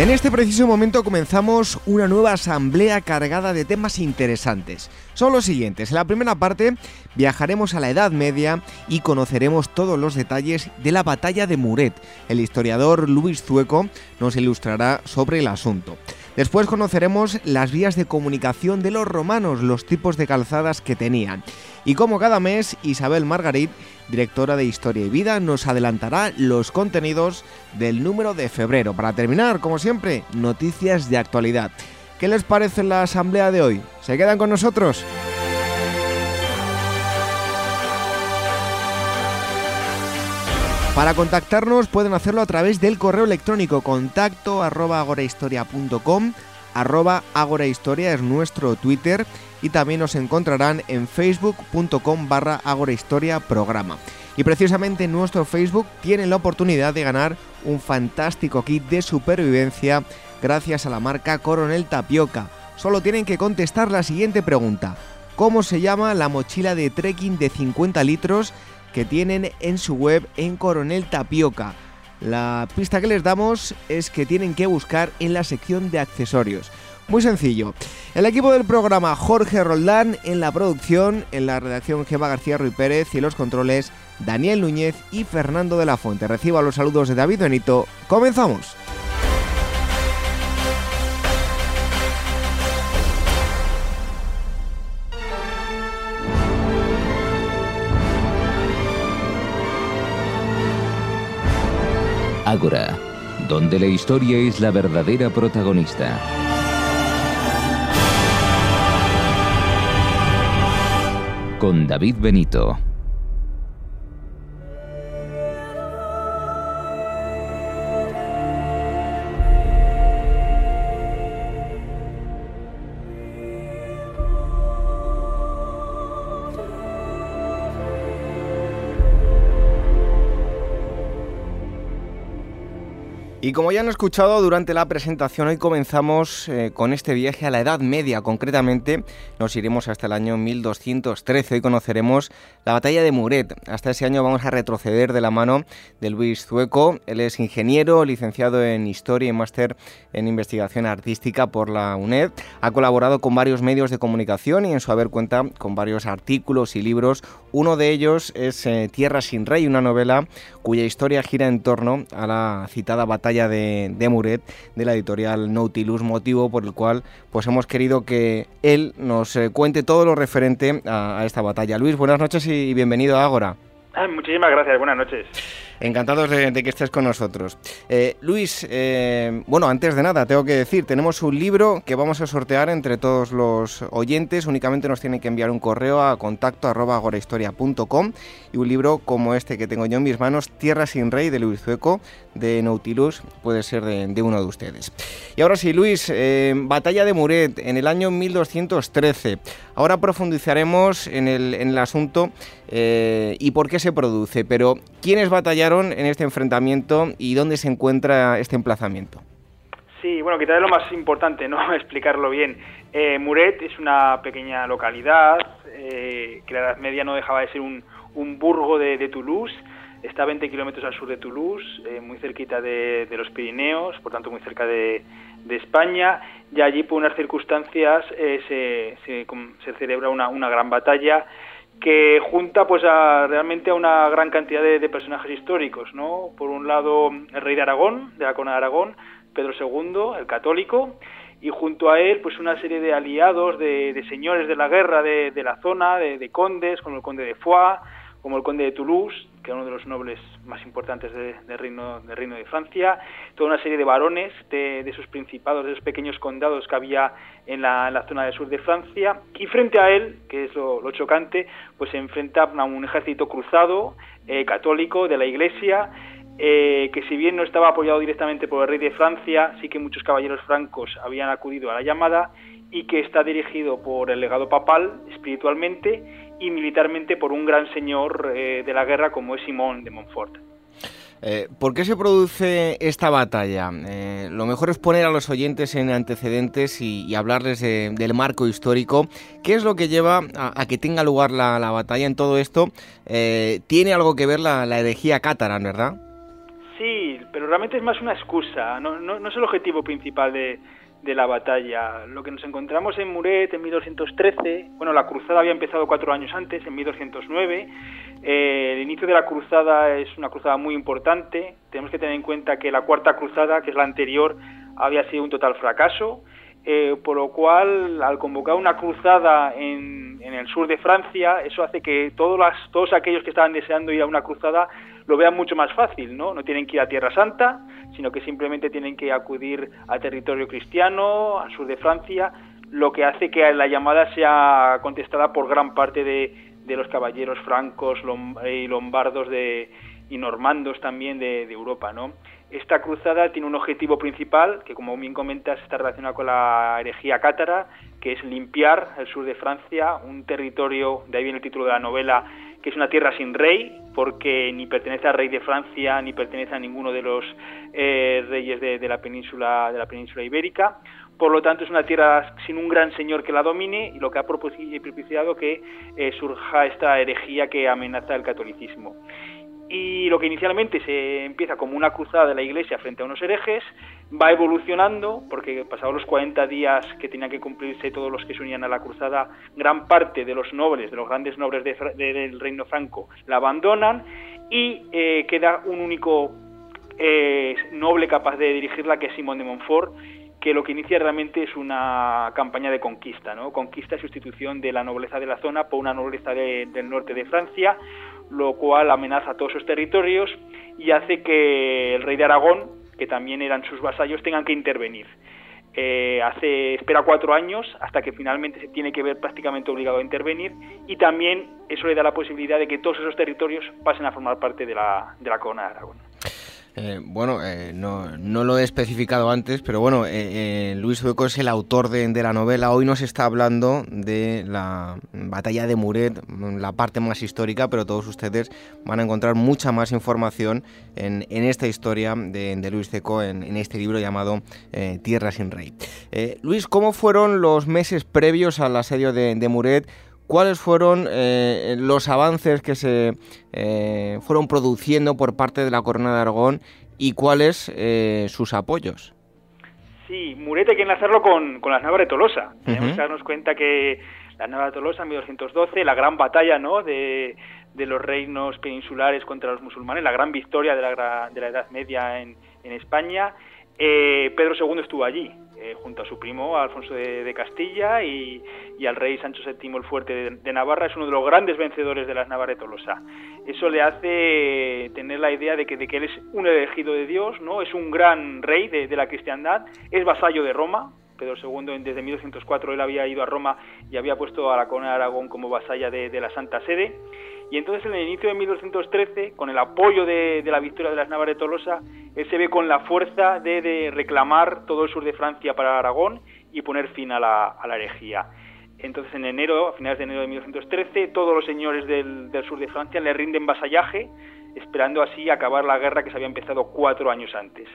En este preciso momento comenzamos una nueva asamblea cargada de temas interesantes. Son los siguientes. En la primera parte viajaremos a la Edad Media y conoceremos todos los detalles de la batalla de Muret. El historiador Luis Zueco nos ilustrará sobre el asunto. Después conoceremos las vías de comunicación de los romanos, los tipos de calzadas que tenían. Y como cada mes, Isabel Margarit, directora de Historia y Vida, nos adelantará los contenidos del número de febrero. Para terminar, como siempre, noticias de actualidad. ¿Qué les parece la asamblea de hoy? ¿Se quedan con nosotros? Para contactarnos pueden hacerlo a través del correo electrónico contacto arroba agorahistoria es nuestro Twitter y también nos encontrarán en facebook.com barra agorahistoria programa. Y precisamente en nuestro Facebook tienen la oportunidad de ganar un fantástico kit de supervivencia gracias a la marca Coronel Tapioca. Solo tienen que contestar la siguiente pregunta. ¿Cómo se llama la mochila de trekking de 50 litros que tienen en su web en Coronel Tapioca? La pista que les damos es que tienen que buscar en la sección de accesorios. Muy sencillo. El equipo del programa Jorge Roldán en la producción, en la redacción Gema García Ruiz Pérez y los controles Daniel Núñez y Fernando de la Fuente. Reciba los saludos de David Benito. ¡Comenzamos! Ágora, donde la historia es la verdadera protagonista. Con David Benito. Y como ya han escuchado durante la presentación, hoy comenzamos eh, con este viaje a la Edad Media. Concretamente, nos iremos hasta el año 1213. Hoy conoceremos la batalla de Muret. Hasta ese año vamos a retroceder de la mano de Luis Zueco. Él es ingeniero, licenciado en Historia y máster en Investigación Artística por la UNED. Ha colaborado con varios medios de comunicación y en su haber cuenta con varios artículos y libros. Uno de ellos es eh, Tierra sin Rey, una novela cuya historia gira en torno a la citada batalla de, Muret de la editorial Nautilus, motivo por el cual pues hemos querido que él nos eh, cuente todo lo referente a, esta batalla. Luis, buenas noches y bienvenido a Ágora. Ah, muchísimas gracias, buenas noches. Encantados de, que estés con nosotros. Eh, Luis, eh, bueno, antes de nada, tengo que decir, tenemos un libro que vamos a sortear entre todos los oyentes. Únicamente nos tienen que enviar un correo a contacto arroba y un libro como este que tengo yo en mis manos, Tierra sin Rey, de Luis Zueco, de Nautilus, puede ser de, uno de ustedes. Y ahora sí, Luis, eh, Batalla de Muret en el año 1213. Ahora profundizaremos en el, en el asunto y por qué se produce, pero ¿quiénes batallaron en este enfrentamiento y dónde se encuentra este emplazamiento? Sí, bueno, quizás es lo más importante, ¿no? Explicarlo bien. Eh, Muret es una pequeña localidad eh, que la Edad Media no dejaba de ser un, burgo de, Toulouse. Está a 20 kilómetros al sur de Toulouse, eh, muy cerquita de, los Pirineos, por tanto muy cerca de, España. Y allí, por unas circunstancias, se, se, celebra una, una gran batalla que junta pues a, realmente a una gran cantidad de, personajes históricos, ¿no? Por un lado el rey de Aragón, de la corona de Aragón, Pedro II, el católico, y junto a él pues una serie de aliados, de, señores de la guerra de, la zona, de, condes, como el conde de Foix, como el conde de Toulouse, que era uno de los nobles más importantes del reino, del reino de Francia, toda una serie de varones de, de sus principados, de esos pequeños condados que había en la, zona del sur de Francia, y frente a él, que es lo, chocante, pues se enfrenta a un ejército cruzado, eh, católico, de la Iglesia, eh, que si bien no estaba apoyado directamente por el rey de Francia, sí que muchos caballeros francos habían acudido a la llamada y que está dirigido por el legado papal espiritualmente y militarmente por un gran señor eh, de la guerra como es Simón de Montfort. Eh, ¿Por qué se produce esta batalla? lo mejor es poner a los oyentes en antecedentes y, hablarles del marco histórico. ¿Qué es lo que lleva a, que tenga lugar la, batalla en todo esto? tiene algo que ver la, la herejía cátara, ¿verdad? Sí, pero realmente es más una excusa, no, no, es el objetivo principal de, la batalla. Lo que nos encontramos en Muret en 1213, bueno, la cruzada había empezado cuatro años antes, en 1209. Eh, el inicio de la cruzada es una cruzada muy importante. Tenemos que tener en cuenta que la cuarta cruzada, que es la anterior, había sido un total fracaso. Eh, por lo cual, al convocar una cruzada en, en, el sur de Francia, eso hace que todos, las, todos aquellos que estaban deseando ir a una cruzada lo vean mucho más fácil, ¿no? No tienen que ir a Tierra Santa, sino que simplemente tienen que acudir a territorio cristiano, al sur de Francia, lo que hace que la llamada sea contestada por gran parte de, los caballeros francos y lombardos de, y normandos también de, Europa, ¿no? Esta cruzada tiene un objetivo principal, que como bien comentas está relacionado con la herejía cátara, que es limpiar el sur de Francia, un territorio, de ahí viene el título de la novela, que es una tierra sin rey, porque ni pertenece al rey de Francia ni pertenece a ninguno de los eh, reyes de, la península de la península ibérica. Por lo tanto, es una tierra sin un gran señor que la domine y lo que ha propiciado que eh, surja esta herejía que amenaza el catolicismo y lo que inicialmente se empieza como una cruzada de la Iglesia frente a unos herejes va evolucionando porque pasados los 40 días que tenían que cumplirse todos los que se unían a la cruzada gran parte de los nobles de los grandes nobles del reino franco la abandonan y eh, queda un único eh, noble capaz de dirigirla que es Simón de Montfort que lo que inicia realmente es una campaña de conquista, ¿no? Conquista y sustitución de la nobleza de la zona por una nobleza del norte de Francia, lo cual amenaza a todos sus territorios y hace que el rey de Aragón, que también eran sus vasallos, tengan que intervenir. Eh, hace espera cuatro años hasta que finalmente se tiene que ver prácticamente obligado a intervenir y también eso le da la posibilidad de que todos esos territorios pasen a formar parte de la, de la corona de Aragón. Eh, bueno, eh, no, lo he especificado antes, pero bueno, eh, Luis Hueco es el autor de, la novela. Hoy nos está hablando de la batalla de Muret, la parte más histórica, pero todos ustedes van a encontrar mucha más información en, esta historia de, Luis Seco, en, este libro llamado Tierra sin Rey. Luis, ¿cómo fueron los meses previos al asedio de Muret? ¿Cuáles fueron eh, los avances que se eh, fueron produciendo por parte de la Corona de Aragón y cuáles eh, sus apoyos? Sí, Muret hay que enlazarlo con, con las Navas de Tolosa. Tenemos que darnos cuenta que la Navas de Tolosa en 1212, la gran batalla ¿no? de, los reinos peninsulares contra los musulmanes, la gran victoria de la, de la Edad Media en, en España, Pedro II estuvo allí. Eh, junto a su primo Alfonso de, Castilla y, al rey Sancho VII el Fuerte de, Navarra, es uno de los grandes vencedores de las Navarra de Tolosa. Eso le hace tener la idea de que, de que él es un elegido de Dios, ¿no? es un gran rey de, la cristiandad, es vasallo de Roma, Pedro II desde 1204 él había ido a Roma y había puesto a la corona de Aragón como vasalla de, la Santa Sede. Y entonces en el inicio de 1213, con el apoyo de, la victoria de las Navas de Tolosa, él se ve con la fuerza de, reclamar todo el sur de Francia para Aragón y poner fin a la, herejía. Entonces en enero, a finales de enero de 1213, todos los señores del, del sur de Francia le rinden vasallaje, esperando así acabar la guerra que se había empezado cuatro años antes.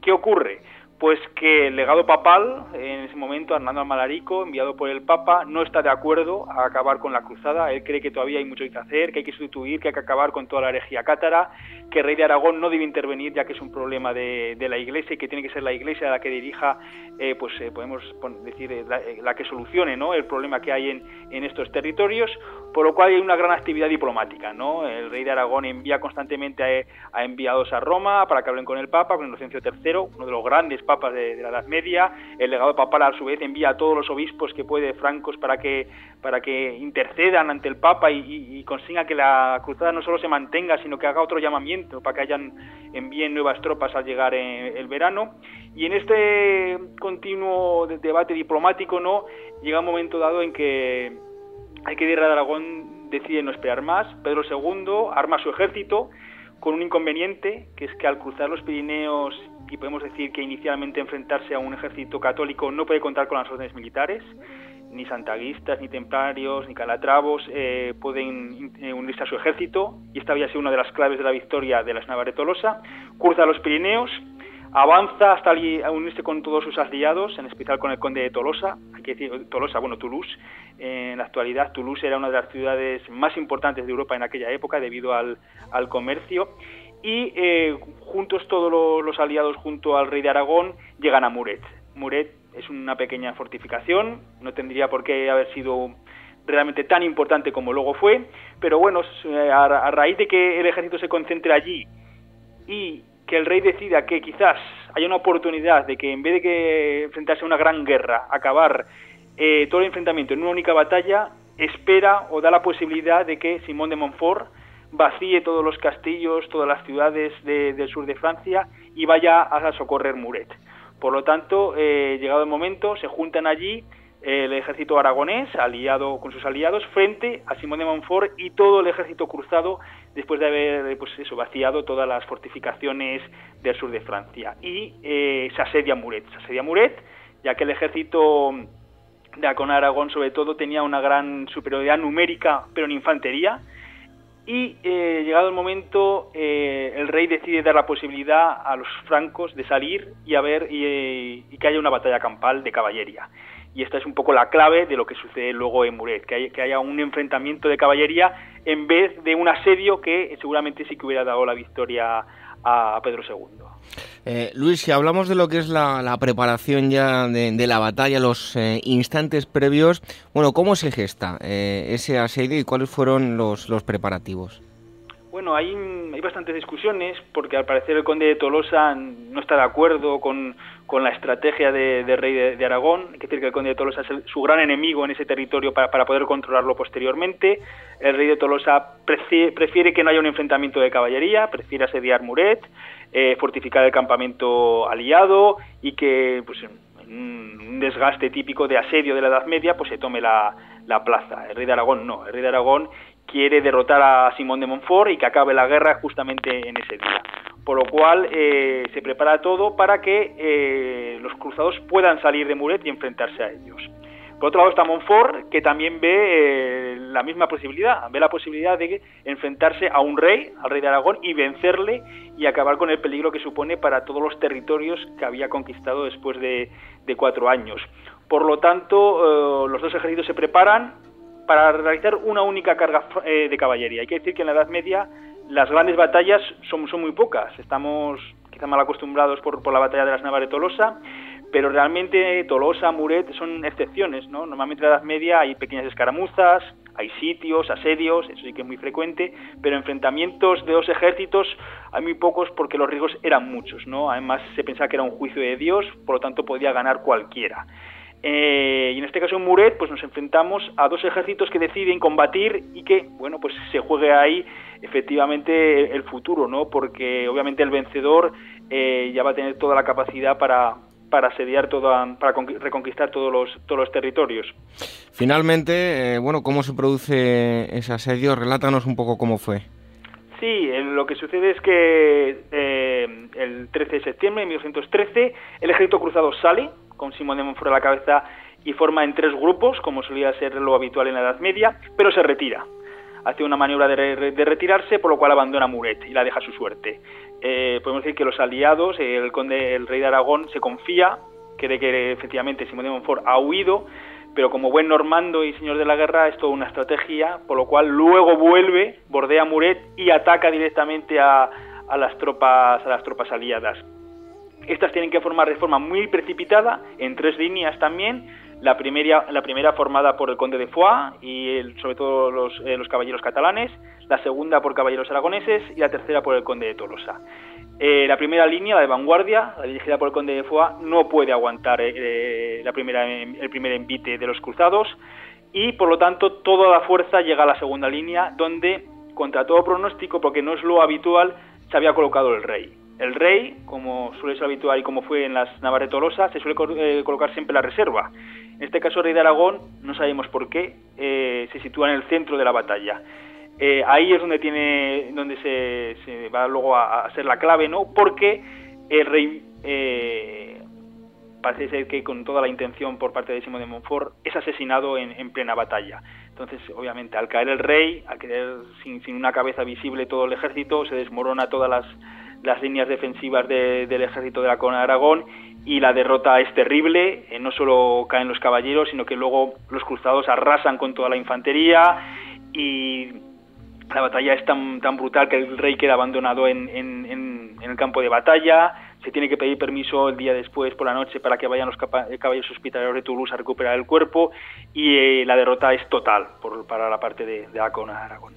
¿Qué ocurre? Pues que el legado papal, en ese momento Hernando Almalarico, enviado por el Papa, no está de acuerdo a acabar con la cruzada. Él cree que todavía hay mucho que hacer, que hay que sustituir, que hay que acabar con toda la herejía cátara, que el rey de Aragón no debe intervenir ya que es un problema de, la Iglesia y que tiene que ser la Iglesia la que dirija, eh, pues eh, podemos decir, eh, la, que solucione ¿no? el problema que hay en, en estos territorios, por lo cual hay una gran actividad diplomática. ¿no? El rey de Aragón envía constantemente a, enviados a Roma para que hablen con el Papa, con Inocencio III, uno de los grandes papas de, la Edad Media. El legado papal a su vez envía a todos los obispos que puede francos para que para que intercedan ante el Papa y, consiga que la cruzada no solo se mantenga, sino que haga otro llamamiento para que hayan envíen nuevas tropas al llegar el verano. Y en este continuo debate diplomático, no llega un momento dado en que hay que a Aragón decide no esperar más. Pedro II arma su ejército con un inconveniente, que es que al cruzar los Pirineos, y podemos decir que inicialmente enfrentarse a un ejército católico no puede contar con las órdenes militares, ni santaguistas, ni templarios, ni calatravos eh, pueden eh, unirse a su ejército, y esta había sido una de las claves de la victoria de las Navarre Tolosa. Cruza los Pirineos, avanza hasta unirse con todos sus aliados, en especial con el conde de Tolosa, hay que decir, Tolosa, bueno, Toulouse. En la actualidad, Toulouse era una de las ciudades más importantes de Europa en aquella época debido al, al comercio. Y eh, juntos todos los aliados, junto al rey de Aragón, llegan a Muret. Muret es una pequeña fortificación, no tendría por qué haber sido realmente tan importante como luego fue, pero bueno, a, raíz de que el ejército se concentre allí y que el rey decida que quizás haya una oportunidad de que en vez de que enfrentarse a una gran guerra, acabar eh, todo el enfrentamiento en una única batalla, espera o da la posibilidad de que Simón de Montfort vacíe todos los castillos, todas las ciudades del sur de Francia y vaya a socorrer Muret. Por lo tanto, eh, llegado el momento, se juntan allí el ejército aragonés, aliado con sus aliados, frente a Simón de Montfort y todo el ejército cruzado después de haber pues eso, vaciado todas las fortificaciones del sur de Francia. Y eh, se asedia Muret. Se asedia Muret, ya que el ejército de Aragón, sobre todo, tenía una gran superioridad numérica, pero en infantería. Y eh, llegado el momento, eh, el rey decide dar la posibilidad a los francos de salir y a ver y, y que haya una batalla campal de caballería y esta es un poco la clave de lo que sucede luego en Muret, que, que haya un enfrentamiento de caballería en vez de un asedio que seguramente sí que hubiera dado la victoria a Pedro II. Eh, Luis, si hablamos de lo que es la, preparación ya de, la batalla, los eh, instantes previos, bueno, ¿cómo se gesta eh, ese asedio y cuáles fueron los, los preparativos? Bueno, hay bastantes discusiones porque al parecer el conde de Tolosa no está de acuerdo con, con la estrategia de, rey de, Aragón. Que decir que el conde de Tolosa es su gran enemigo en ese territorio para, poder controlarlo posteriormente. El rey de Tolosa prefiere, que no haya un enfrentamiento de caballería, prefiere asediar Muret, eh, fortificar el campamento aliado y que pues, un desgaste típico de asedio de la Edad Media pues se tome la plaza. El rey de Aragón no, el rey de Aragón quiere derrotar a Simón de Montfort y que acabe la guerra justamente en ese día. Por lo cual eh, se prepara todo para que eh, los cruzados puedan salir de Muret y enfrentarse a ellos. Por otro lado está Montfort, que también ve eh, la misma posibilidad, ve la posibilidad de enfrentarse a un rey, al rey de Aragón, y vencerle y acabar con el peligro que supone para todos los territorios que había conquistado después de, de cuatro años. Por lo tanto, los dos ejércitos se preparan, para realizar una única carga eh, de caballería. Hay que decir que en la Edad Media las grandes batallas son, muy pocas. Estamos quizá mal acostumbrados por, por la batalla de las Navas de Tolosa, pero realmente Tolosa, Muret son excepciones. ¿no? Normalmente en la Edad Media hay pequeñas escaramuzas, hay sitios, asedios, eso sí que es muy frecuente, pero enfrentamientos de dos ejércitos hay muy pocos porque los riesgos eran muchos. ¿no? Además se pensaba que era un juicio de Dios, por lo tanto podía ganar cualquiera. Eh, y en este caso en Muret pues nos enfrentamos a dos ejércitos que deciden combatir y que bueno pues se juegue ahí efectivamente el futuro no porque obviamente el vencedor eh, ya va a tener toda la capacidad para para asediar toda, para reconquistar todos los todos los territorios. Finalmente eh, bueno cómo se produce ese asedio relátanos un poco cómo fue. Sí, lo que sucede es que el 13 de septiembre de 1913 el ejército cruzado sale con Simón de Montfort a la cabeza y forma en tres grupos, como solía ser lo habitual en la Edad Media, pero se retira. Hace una maniobra de, retirarse, por lo cual abandona Muret y la deja a su suerte. Eh, podemos decir que los aliados, el conde, el rey de Aragón, se confía, cree que efectivamente Simón de Montfort ha huido, pero como buen normando y señor de la guerra es toda una estrategia, por lo cual luego vuelve, bordea Muret y ataca directamente a, a las tropas a las tropas aliadas. Estas tienen que formar de forma muy precipitada, en tres líneas también. La primera, la primera formada por el conde de Foix y sobre todo los, eh, los, caballeros catalanes, la segunda por caballeros aragoneses y la tercera por el conde de Tolosa. Eh, la primera línea, la de vanguardia, la dirigida por el conde de Foix, no puede aguantar eh, el primer envite de los cruzados y por lo tanto toda la fuerza llega a la segunda línea donde, contra todo pronóstico, porque no es lo habitual, se había colocado el rey. El rey, como suele ser habitual y como fue en las Navarre Tolosa, se suele eh, colocar siempre la reserva. En este caso, el rey de Aragón, no sabemos por qué, eh, se sitúa en el centro de la batalla. Eh, ahí es donde tiene, donde se, va luego a, ser la clave, ¿no? Porque el rey eh, parece ser que con toda la intención por parte de Simón de Montfort es asesinado en, plena batalla. Entonces, obviamente, al caer el rey, al caer sin, una cabeza visible todo el ejército, se desmorona todas las, las líneas defensivas del ejército de la corona de Aragón y la derrota es terrible. Eh, no solo caen los caballeros, sino que luego los cruzados arrasan con toda la infantería y la batalla es tan, tan brutal que el rey queda abandonado en, en, el campo de batalla, se tiene que pedir permiso el día después por la noche para que vayan los eh, caballeros hospitalarios de Toulouse a recuperar el cuerpo y eh, la derrota es total por, para la parte de, de Aragón.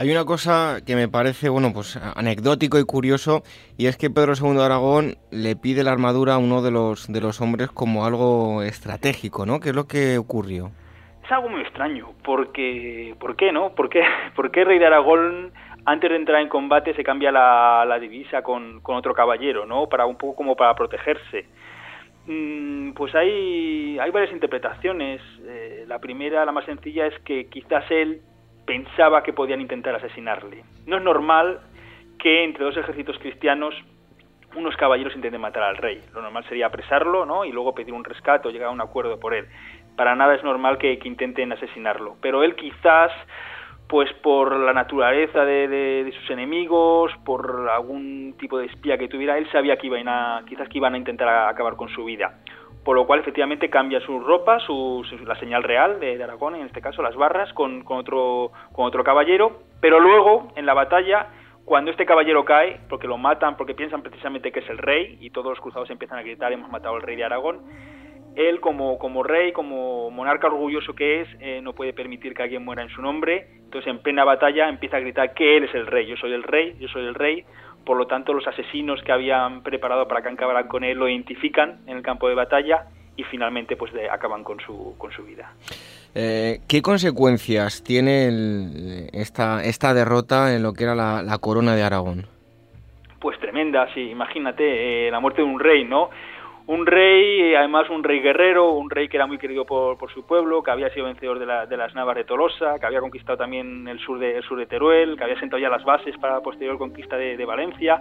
Hay una cosa que me parece bueno pues anecdótico y curioso y es que Pedro II de Aragón le pide la armadura a uno de los de los hombres como algo estratégico, ¿no? ¿Qué es lo que ocurrió? algo muy extraño, porque, ¿por qué no? ¿Por qué, por qué Rey de Aragón antes de entrar en combate se cambia la, la divisa con, con, otro caballero, ¿no? Para un poco como para protegerse. Mm, pues hay, hay varias interpretaciones. Eh, la primera, la más sencilla, es que quizás él pensaba que podían intentar asesinarle. No es normal que entre dos ejércitos cristianos unos caballeros intenten matar al rey. Lo normal sería apresarlo, ¿no? Y luego pedir un rescate o llegar a un acuerdo por él para nada es normal que, intenten asesinarlo. Pero él quizás, pues por la naturaleza de, sus enemigos, por algún tipo de espía que tuviera, él sabía que iban a, quizás que iban a intentar acabar con su vida. Por lo cual, efectivamente, cambia su ropa, su, la señal real de, Aragón, en este caso las barras, con, otro, con otro caballero. Pero luego, en la batalla, cuando este caballero cae, porque lo matan, porque piensan precisamente que es el rey, y todos los cruzados empiezan a gritar, hemos matado al rey de Aragón, él como, como rey, como monarca orgulloso que es, eh, no puede permitir que alguien muera en su nombre, entonces en plena batalla empieza a gritar que él es el rey, yo soy el rey, yo soy el rey, por lo tanto los asesinos que habían preparado para que acabaran con él lo identifican en el campo de batalla y finalmente pues acaban con su, con su vida. Eh, ¿Qué consecuencias tiene esta, esta derrota en lo que era la, corona de Aragón? Pues tremenda, sí, imagínate, eh, la muerte de un rey, ¿no? Un rey, además un rey guerrero, un rey que era muy querido por, por su pueblo, que había sido vencedor de, de, las Navas de Tolosa, que había conquistado también el sur de, sur de Teruel, que había sentado ya las bases para la posterior conquista de, Valencia,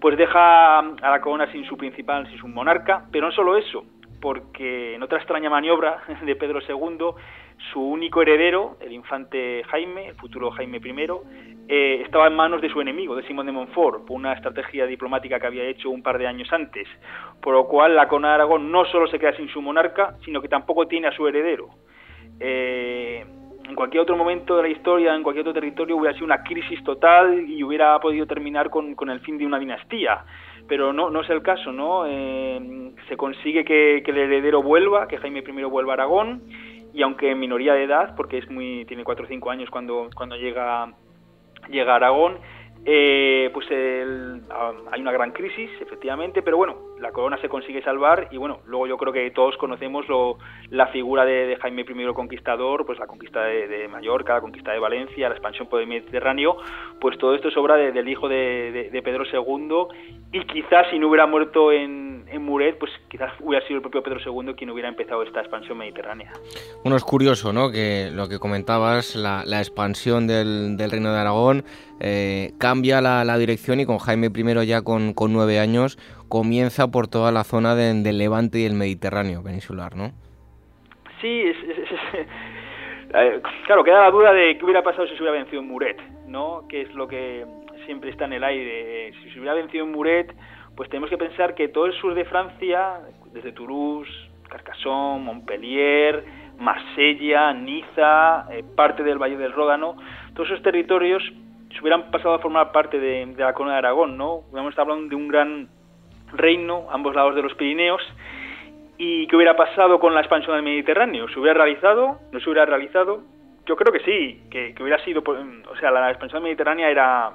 pues deja a la corona sin su principal, sin su monarca, pero no solo eso, porque en otra extraña maniobra de Pedro II, su único heredero, el infante Jaime, el futuro Jaime I, eh, estaba en manos de su enemigo, de Simón de Montfort, por una estrategia diplomática que había hecho un par de años antes, por lo cual la corona de Aragón no solo se queda sin su monarca, sino que tampoco tiene a su heredero. Eh, en cualquier otro momento de la historia, en cualquier otro territorio, hubiera sido una crisis total y hubiera podido terminar con, el fin de una dinastía. Pero no, no es el caso, ¿no? Eh, se consigue que, el heredero vuelva, que Jaime I vuelva a Aragón, y aunque en minoría de edad, porque es muy tiene 4 o 5 años cuando, cuando llega llega Aragón, eh, pues ah, hay una gran crisis, efectivamente, pero bueno, la corona se consigue salvar y bueno, luego yo creo que todos conocemos lo, la figura de, Jaime I Conquistador, pues la conquista de, Mallorca, la conquista de Valencia, la expansión por el Mediterráneo, pues todo esto es obra del hijo de, Pedro II y quizás si no hubiera muerto en, Muret, pues quizás hubiera sido el propio Pedro II quien hubiera empezado esta expansión mediterránea. Bueno, es curioso, ¿no? Que lo que comentabas, la, expansión del, del Reino de Aragón, eh, cambia la, dirección y con Jaime I ya con nueve años comienza por toda la zona del Levante y el Mediterráneo peninsular, ¿no? Sí, es, eh, claro, queda la duda de qué hubiera pasado si se hubiera vencido en Muret, ¿no? Que es lo que siempre está en el aire. Si se hubiera vencido en Muret, pues tenemos que pensar que todo el sur de Francia, desde Toulouse, Carcassonne, Montpellier, Marsella, Niza, eh, parte del Valle del Ródano, todos esos territorios se hubieran pasado a formar parte de, de la corona de Aragón, ¿no? Hubiéramos hablando de un gran reino, ambos lados de los Pirineos, y qué hubiera pasado con la expansión del Mediterráneo. ¿Se hubiera realizado? ¿No se hubiera realizado? Yo creo que sí, que, hubiera sido, o sea, la expansión mediterránea era,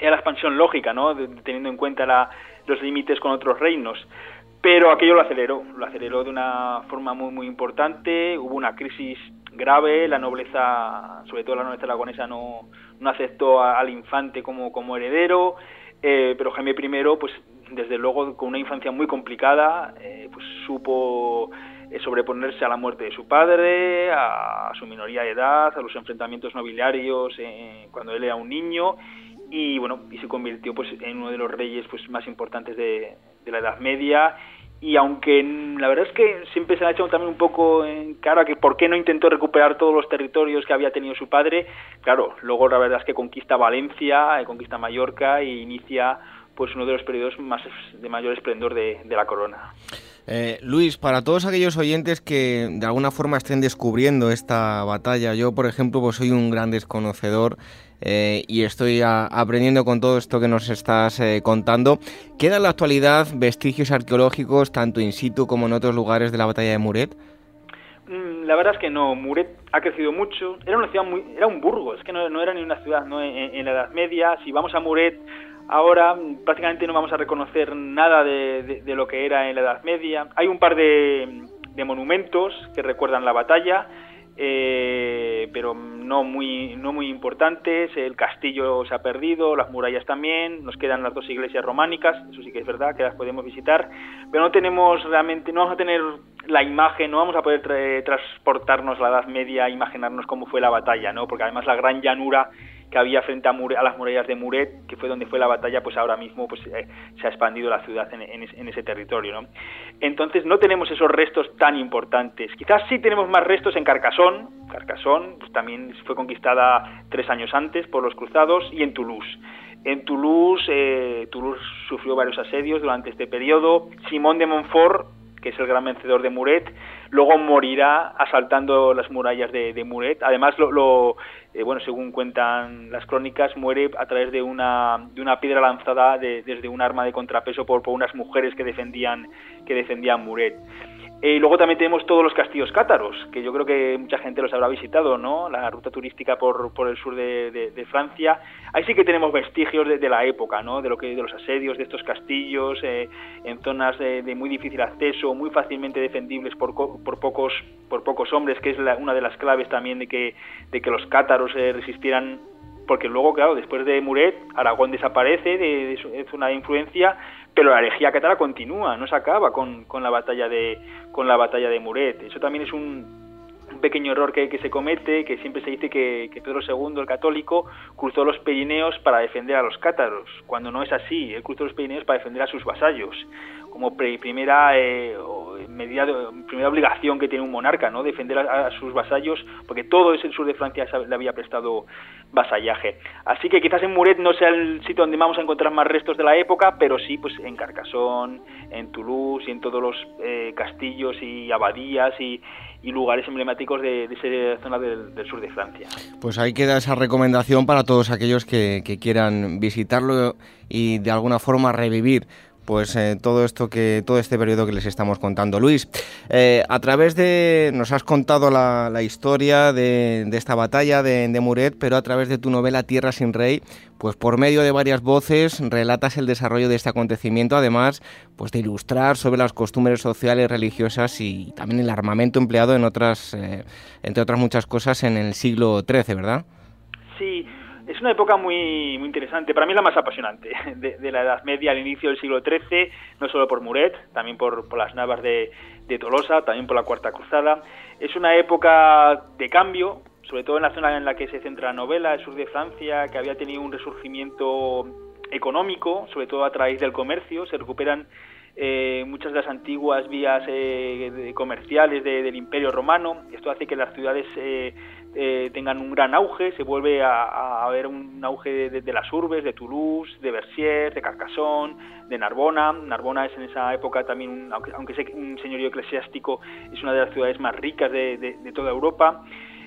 era la expansión lógica, ¿no? teniendo en cuenta la, los límites con otros reinos. Pero aquello lo aceleró, lo aceleró de una forma muy, muy importante. Hubo una crisis grave, la nobleza, sobre todo la nobleza aragonesa, no, no aceptó al infante como, como heredero. Eh, pero Jaime I, pues desde luego con una infancia muy complicada, eh, pues supo sobreponerse a la muerte de su padre, a, su minoría de edad, a los enfrentamientos nobiliarios cuando él era un niño y bueno y se convirtió pues en uno de los reyes pues más importantes de, la Edad Media. Y aunque la verdad es que siempre se ha hecho también un poco en cara que por qué no intentó recuperar todos los territorios que había tenido su padre, claro, luego la verdad es que conquista Valencia, eh, conquista Mallorca e inicia pues uno de los periodos más de mayor esplendor de, la corona. Eh, Luis, para todos aquellos oyentes que de alguna forma estén descubriendo esta batalla, yo por ejemplo pues soy un gran desconocedor eh, y estoy aprendiendo con todo esto que nos estás eh, contando. ¿Quedan en la actualidad vestigios arqueológicos tanto in situ como en otros lugares de la batalla de Muret? Mm, la verdad es que no, Muret ha crecido mucho, era una ciudad muy, era un burgo, es que no, era ni una ciudad, ¿no? En, la Edad Media, si vamos a Muret ahora mm, prácticamente no vamos a reconocer nada de, lo que era en la Edad Media. Hay un par de monumentos que recuerdan la batalla, eh, pero no muy, no muy importantes. El castillo se ha perdido, las murallas también, nos quedan las dos iglesias románicas, eso sí que es verdad, que las podemos visitar, pero no tenemos realmente, no vamos a tener la imagen, no vamos a poder transportarnos la Edad Media, imaginarnos cómo fue la batalla, ¿no? Porque además la gran llanura que había frente a, las murallas de Muret, que fue donde fue la batalla, pues ahora mismo pues, eh, se ha expandido la ciudad en, ese territorio. ¿no? Entonces no tenemos esos restos tan importantes. Quizás sí tenemos más restos en Carcasón. Carcasón pues, también fue conquistada tres años antes por los cruzados y en Toulouse. En Toulouse, eh, Toulouse sufrió varios asedios durante este periodo. Simón de Montfort, que es el gran vencedor de Muret, luego morirá asaltando las murallas de, Muret. Además, lo, eh, bueno, según cuentan las crónicas, muere a través de una, de una piedra lanzada desde un arma de contrapeso por, por unas mujeres que defendían, que defendían Muret. Y luego también tenemos todos los castillos cátaros, que yo creo que mucha gente los habrá visitado, ¿no? La ruta turística por, por el sur de, de, Francia. Ahí sí que tenemos vestigios de, la época, ¿no? De lo que de los asedios de estos castillos, eh, en zonas de, muy difícil acceso, muy fácilmente defendibles por, por pocos por pocos hombres, que es una de las claves también de que de que los cátaros eh, resistieran porque luego, claro, después de Muret, Aragón desaparece de, de de influencia, pero la herejía cátara continúa, no se acaba con, con, la batalla de con la batalla de Muret. Eso también es un, pequeño error que, que, se comete, que siempre se dice que, Pedro II, el católico, cruzó los Pirineos para defender a los cátaros, cuando no es así, él cruzó los Pirineos para defender a sus vasallos, como primera eh, medida primera obligación que tiene un monarca, ¿no? Defender a, sus vasallos, porque todo ese sur de Francia le había prestado vasallaje. Así que quizás en Muret no sea el sitio donde vamos a encontrar más restos de la época, pero sí, pues en Carcassonne, en Toulouse y en todos los eh, castillos y abadías y, lugares emblemáticos de, esa zona del, sur de Francia. Pues ahí queda esa recomendación para todos aquellos que quieran visitarlo y de alguna forma revivir pues eh, todo esto que todo este periodo que les estamos contando. Luis, eh, a través de nos has contado la, historia de, esta batalla de, Muret, pero a través de tu novela Tierra sin Rey, pues por medio de varias voces relatas el desarrollo de este acontecimiento, además pues de ilustrar sobre las costumbres sociales, religiosas y también el armamento empleado en otras, eh, entre otras muchas cosas en el siglo XIII, ¿verdad? Sí es una época muy, muy interesante, para mí la más apasionante de, la Edad Media, al inicio del siglo XIII, no solo por Muret, también por, las navas de, Tolosa, también por la Cuarta Cruzada. Es una época de cambio, sobre todo en la zona en la que se centra la novela, el sur de Francia, que había tenido un resurgimiento económico, sobre todo a través del comercio, se recuperan eh, muchas de las antiguas vías eh, comerciales del Imperio Romano. Esto hace que las ciudades eh, eh, tengan un gran auge, se vuelve a, a ver un auge de, las urbes, de Toulouse, de Bercier, de Carcassonne, de Narbona. Narbona es en esa época también, aunque, aunque sea un señorío eclesiástico, es una de las ciudades más ricas de, toda Europa.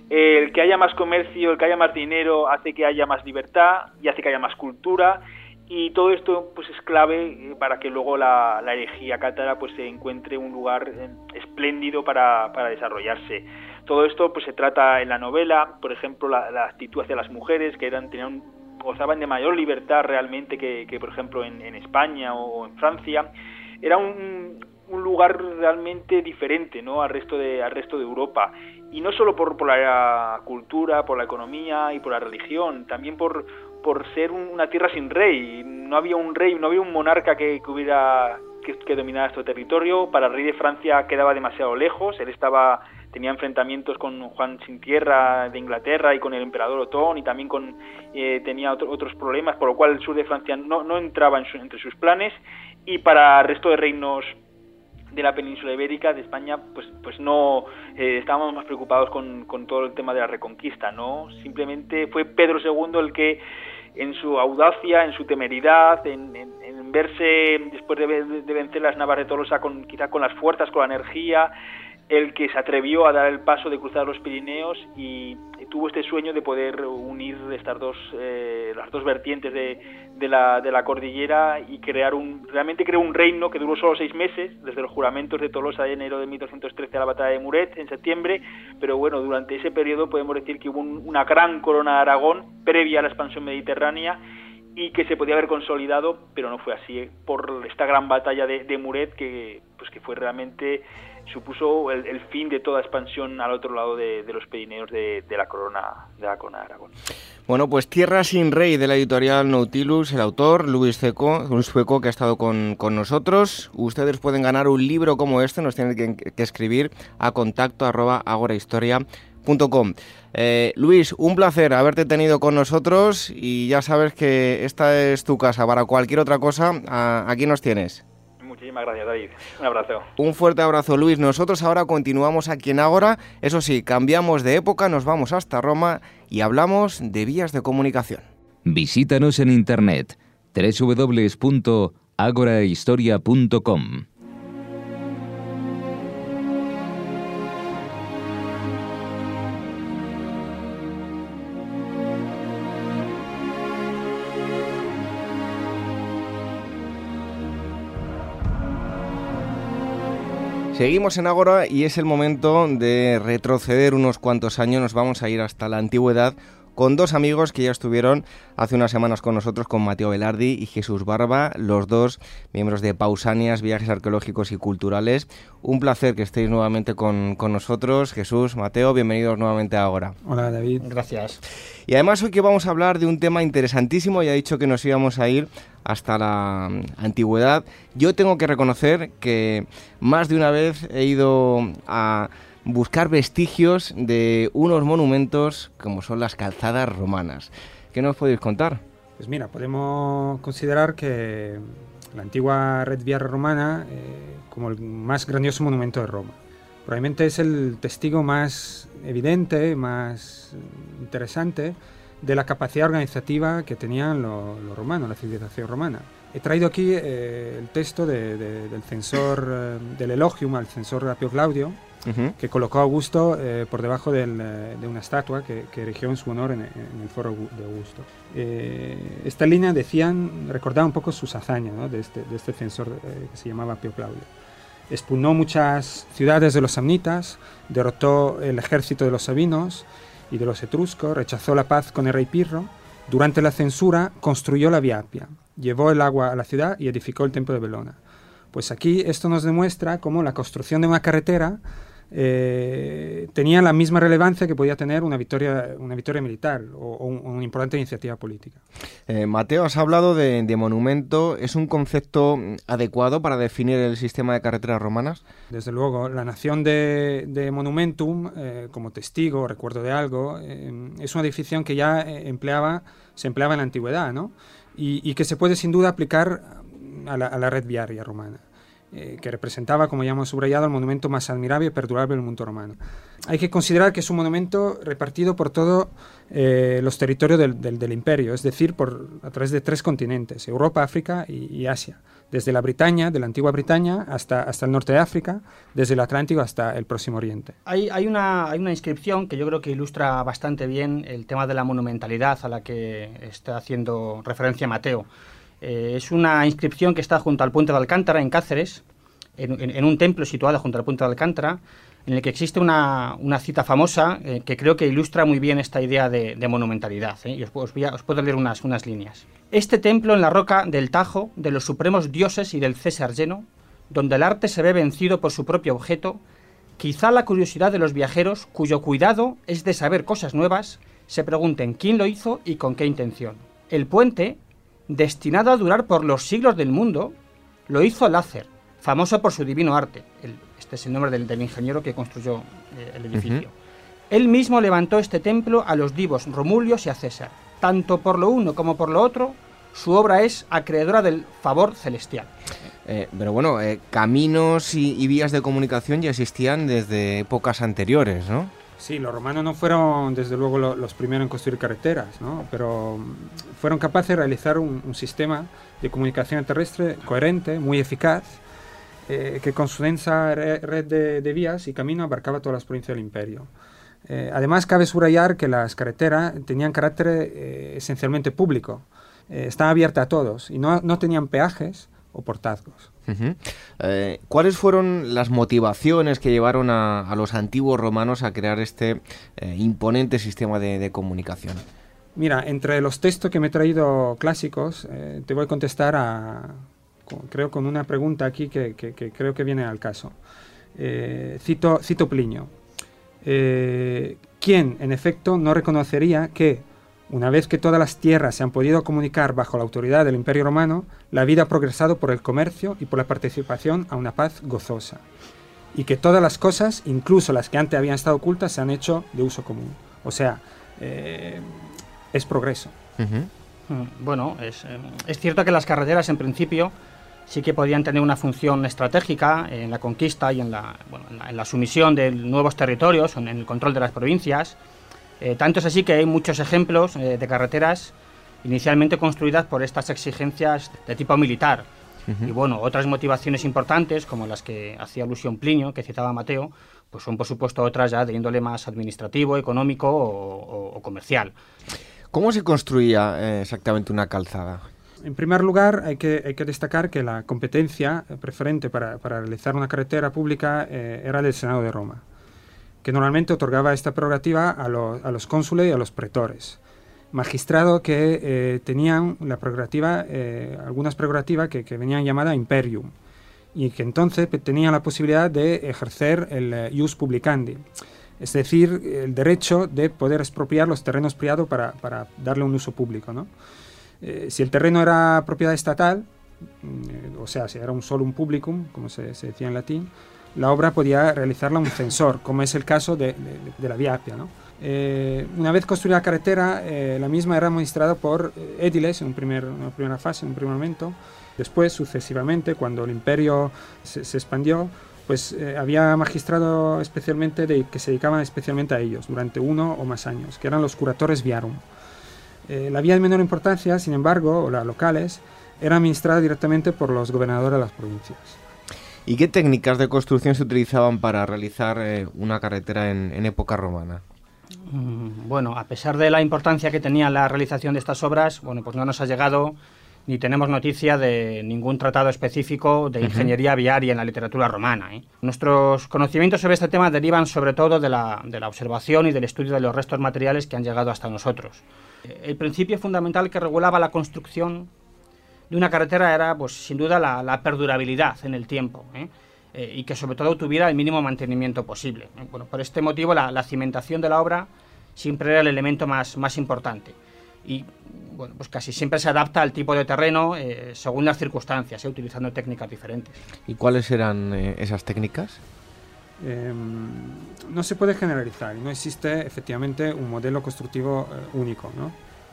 el que haya más comercio, el que haya más dinero, hace que haya más libertad y hace que haya más cultura y todo esto pues es clave eh, para que luego la, la herejía cátara pues se encuentre un lugar eh, espléndido para, para desarrollarse. Todo esto pues se trata en la novela, por ejemplo, la, actitud hacia las mujeres que eran tenían gozaban de mayor libertad realmente que, por ejemplo en, España o en Francia. Era un, lugar realmente diferente ¿no? al, resto de, al resto de Europa. Y no solo por, por la cultura, por la economía y por la religión, también por, por ser una tierra sin rey. No había un rey, no había un monarca que, hubiera que, que dominara este territorio. Para el rey de Francia quedaba demasiado lejos. Él estaba tenía enfrentamientos con Juan sin Tierra de Inglaterra y con el emperador Otón y también con eh, tenía otros problemas, por lo cual el sur de Francia no, no entraba en entre sus planes y para el resto de reinos de la península ibérica de España pues pues no eh, estábamos más preocupados con, con todo el tema de la reconquista no simplemente fue Pedro II el que en su audacia en su temeridad en, en, verse después de, de, vencer las navas de Tolosa con quizá con las fuerzas con la energía el que se atrevió a dar el paso de cruzar los Pirineos y, tuvo este sueño de poder unir estas dos, eh, las dos vertientes de, la, de la cordillera y crear un, realmente creó un reino que duró solo seis meses, desde los juramentos de Tolosa de enero de 1213 a la batalla de Muret en septiembre, pero bueno, durante ese periodo podemos decir que hubo una gran corona de Aragón previa a la expansión mediterránea y que se podía haber consolidado, pero no fue así, ¿eh? por esta gran batalla de, de Muret que, pues que fue realmente supuso el, fin de toda expansión al otro lado de, los Pirineos de, la corona de la corona de Aragón. Bueno, pues Tierra sin Rey de la editorial Nautilus, el autor Luis Seco, un sueco que ha estado con, nosotros. Ustedes pueden ganar un libro como este, nos tienen que, escribir a contacto arroba agorahistoria.com. Eh, Luis, un placer haberte tenido con nosotros y ya sabes que esta es tu casa. Para cualquier otra cosa, aquí nos tienes. Muchísimas gracias, David. Un abrazo. Un fuerte abrazo, Luis. Nosotros ahora continuamos aquí en Ágora. Eso sí, cambiamos de época, nos vamos hasta Roma y hablamos de vías de comunicación. Visítanos en internet www.agorahistoria.com. Seguimos en Ágora y es el momento de retroceder unos cuantos años. Nos vamos a ir hasta la antigüedad con dos amigos que ya estuvieron hace unas semanas con nosotros, con Mateo Velardi y Jesús Barba, los dos miembros de Pausanias, Viajes Arqueológicos y Culturales. Un placer que estéis nuevamente con, nosotros. Jesús, Mateo, bienvenidos nuevamente a Ágora. Hola David. Gracias. Y además hoy que vamos a hablar de un tema interesantísimo, ya he dicho que nos íbamos a ir hasta la antigüedad. Yo tengo que reconocer que más de una vez he ido a buscar vestigios de unos monumentos como son las calzadas romanas. ¿Qué nos podéis contar? Pues mira, podemos considerar que la antigua red viaria romana eh, como el más grandioso monumento de Roma. Probablemente es el testigo más evidente, más interesante de la capacidad organizativa que tenían los romanos, la civilización romana. He traído aquí eh, el texto del censor eh, del Elogium al censor Apio Claudio, que colocó Augusto eh, por debajo de una estatua que, erigió en su honor en, el foro de Augusto. esta línea decían, recordaba un poco sus hazañas de, este, de, este, censor que se llamaba Apio Claudio. Expugnó muchas ciudades de los samnitas, derrotó el ejército de los sabinos y de los etruscos, rechazó la paz con el rey Pirro. Durante la censura construyó la Vía Appia, llevó el agua a la ciudad y edificó el templo de Belona. Pues aquí esto nos demuestra cómo la construcción de una carretera eh, tenía la misma relevancia que podía tener una victoria, una victoria militar o, una importante iniciativa política. Eh, Mateo, has hablado de, monumento. ¿Es un concepto adecuado para definir el sistema de carreteras romanas? Desde luego, la nación de, monumentum, eh, como testigo, recuerdo de algo, es una definición que ya empleaba, se empleaba en la antigüedad, ¿no? y, que se puede sin duda aplicar a la, a la red viaria romana. Eh, que representaba, como ya hemos subrayado, el monumento más admirable y perdurable del mundo romano. Hay que considerar que es un monumento repartido por todos eh, los territorios del, imperio, es decir, por, a través de tres continentes, Europa, África y, Asia, desde la Bretaña, de la antigua Bretaña, hasta, hasta el norte de África, desde el Atlántico hasta el próximo Oriente. Hay, hay, una, hay una inscripción que yo creo que ilustra bastante bien el tema de la monumentalidad a la que está haciendo referencia Mateo. Eh, es una inscripción que está junto al puente de Alcántara, en Cáceres, en, un templo situado junto al puente de Alcántara, en el que existe una, cita famosa eh, que creo que ilustra muy bien esta idea de, monumentalidad. ¿eh? Y os, puedo leer unas, unas líneas. Este templo en la roca del Tajo, de los supremos dioses y del César lleno, donde el arte se ve vencido por su propio objeto, quizá la curiosidad de los viajeros, cuyo cuidado es de saber cosas nuevas, se pregunten quién lo hizo y con qué intención. El puente destinado a durar por los siglos del mundo, lo hizo Lácer, famoso por su divino arte. este es el nombre del, ingeniero que construyó eh, el edificio. Él mismo levantó este templo a los divos Romulios y a César. Tanto por lo uno como por lo otro, su obra es acreedora del favor celestial. Eh, pero bueno, eh, caminos y, vías de comunicación ya existían desde épocas anteriores, ¿no? Sí, los romanos no fueron desde luego los primeros en construir carreteras, ¿no? pero mm, fueron capaces de realizar un, sistema de comunicación terrestre coherente, muy eficaz, eh, que con su densa red de, vías y caminos abarcaba todas las provincias del imperio. además, cabe subrayar que las carreteras tenían carácter esencialmente público, estaban abiertas a todos y no, no tenían peajes, o portazgos. Eh, ¿Cuáles fueron las motivaciones que llevaron a, los antiguos romanos a crear este eh, imponente sistema de, comunicación? Mira, entre los textos que me he traído clásicos, eh, te voy a contestar a, creo con una pregunta aquí que, creo que viene al caso. cito, cito Plinio. ¿Quién, en efecto, no reconocería que una vez que todas las tierras se han podido comunicar bajo la autoridad del Imperio Romano, la vida ha progresado por el comercio y por la participación a una paz gozosa. Y que todas las cosas, incluso las que antes habían estado ocultas, se han hecho de uso común. O sea, eh, es progreso. Mm, bueno, es, eh, es, cierto que las carreteras en principio sí que podían tener una función estratégica en la conquista y en la, en la sumisión de nuevos territorios, en el control de las provincias, eh, tanto es así que hay muchos ejemplos eh, de carreteras inicialmente construidas por estas exigencias de tipo militar. Y bueno, otras motivaciones importantes, como las que hacía alusión Plinio, que citaba Mateo, pues son por supuesto otras ya de índole más administrativo, económico o, comercial. ¿Cómo se construía eh, exactamente una calzada? En primer lugar, hay que, hay que destacar que la competencia preferente para, para realizar una carretera pública era del Senado de Roma que normalmente otorgaba esta prerrogativa a, los cónsules y a los pretores. Magistrado que eh, tenían la prerrogativa, eh, algunas prerrogativas que, venían llamadas imperium, y que entonces tenían la posibilidad de ejercer el eh, ius publicandi, es decir, el derecho de poder expropiar los terrenos privados para, darle un uso público. si el terreno era propiedad estatal, mm, o sea, si era un solum publicum, como se, se decía en latín, la obra podía realizarla un censor, como es el caso de, la Vía Appia. Eh, una vez construida la carretera, eh, la misma era administrada por eh, édiles en, una primera fase, en un primer momento. Después, sucesivamente, cuando el imperio se, expandió, pues había magistrado especialmente de, que se dedicaban especialmente a ellos durante uno o más años, que eran los curatores viarum. la vía de menor importancia, sin embargo, o las locales, era administrada directamente por los gobernadores de las provincias. ¿Y qué técnicas de construcción se utilizaban para realizar eh, una carretera en, época romana? Mm, bueno, a pesar de la importancia que tenía la realización de estas obras, bueno, pues no nos ha llegado ni tenemos noticia de ningún tratado específico de ingeniería viaria en la literatura romana. ¿eh? Nuestros conocimientos sobre este tema derivan sobre todo de la, de la, observación y del estudio de los restos materiales que han llegado hasta nosotros. El principio fundamental que regulaba la construcción de una carretera era, pues, sin duda, la, perdurabilidad en el tiempo. ¿eh? Eh, y que sobre todo tuviera el mínimo mantenimiento posible. ¿eh? Bueno, por este motivo la, cimentación de la obra siempre era el elemento más, más importante. Y bueno, pues casi siempre se adapta al tipo de terreno según las circunstancias, utilizando técnicas diferentes. ¿Y cuáles eran esas técnicas? Em, no se puede generalizar, no existe efectivamente un modelo constructivo único. ¿no?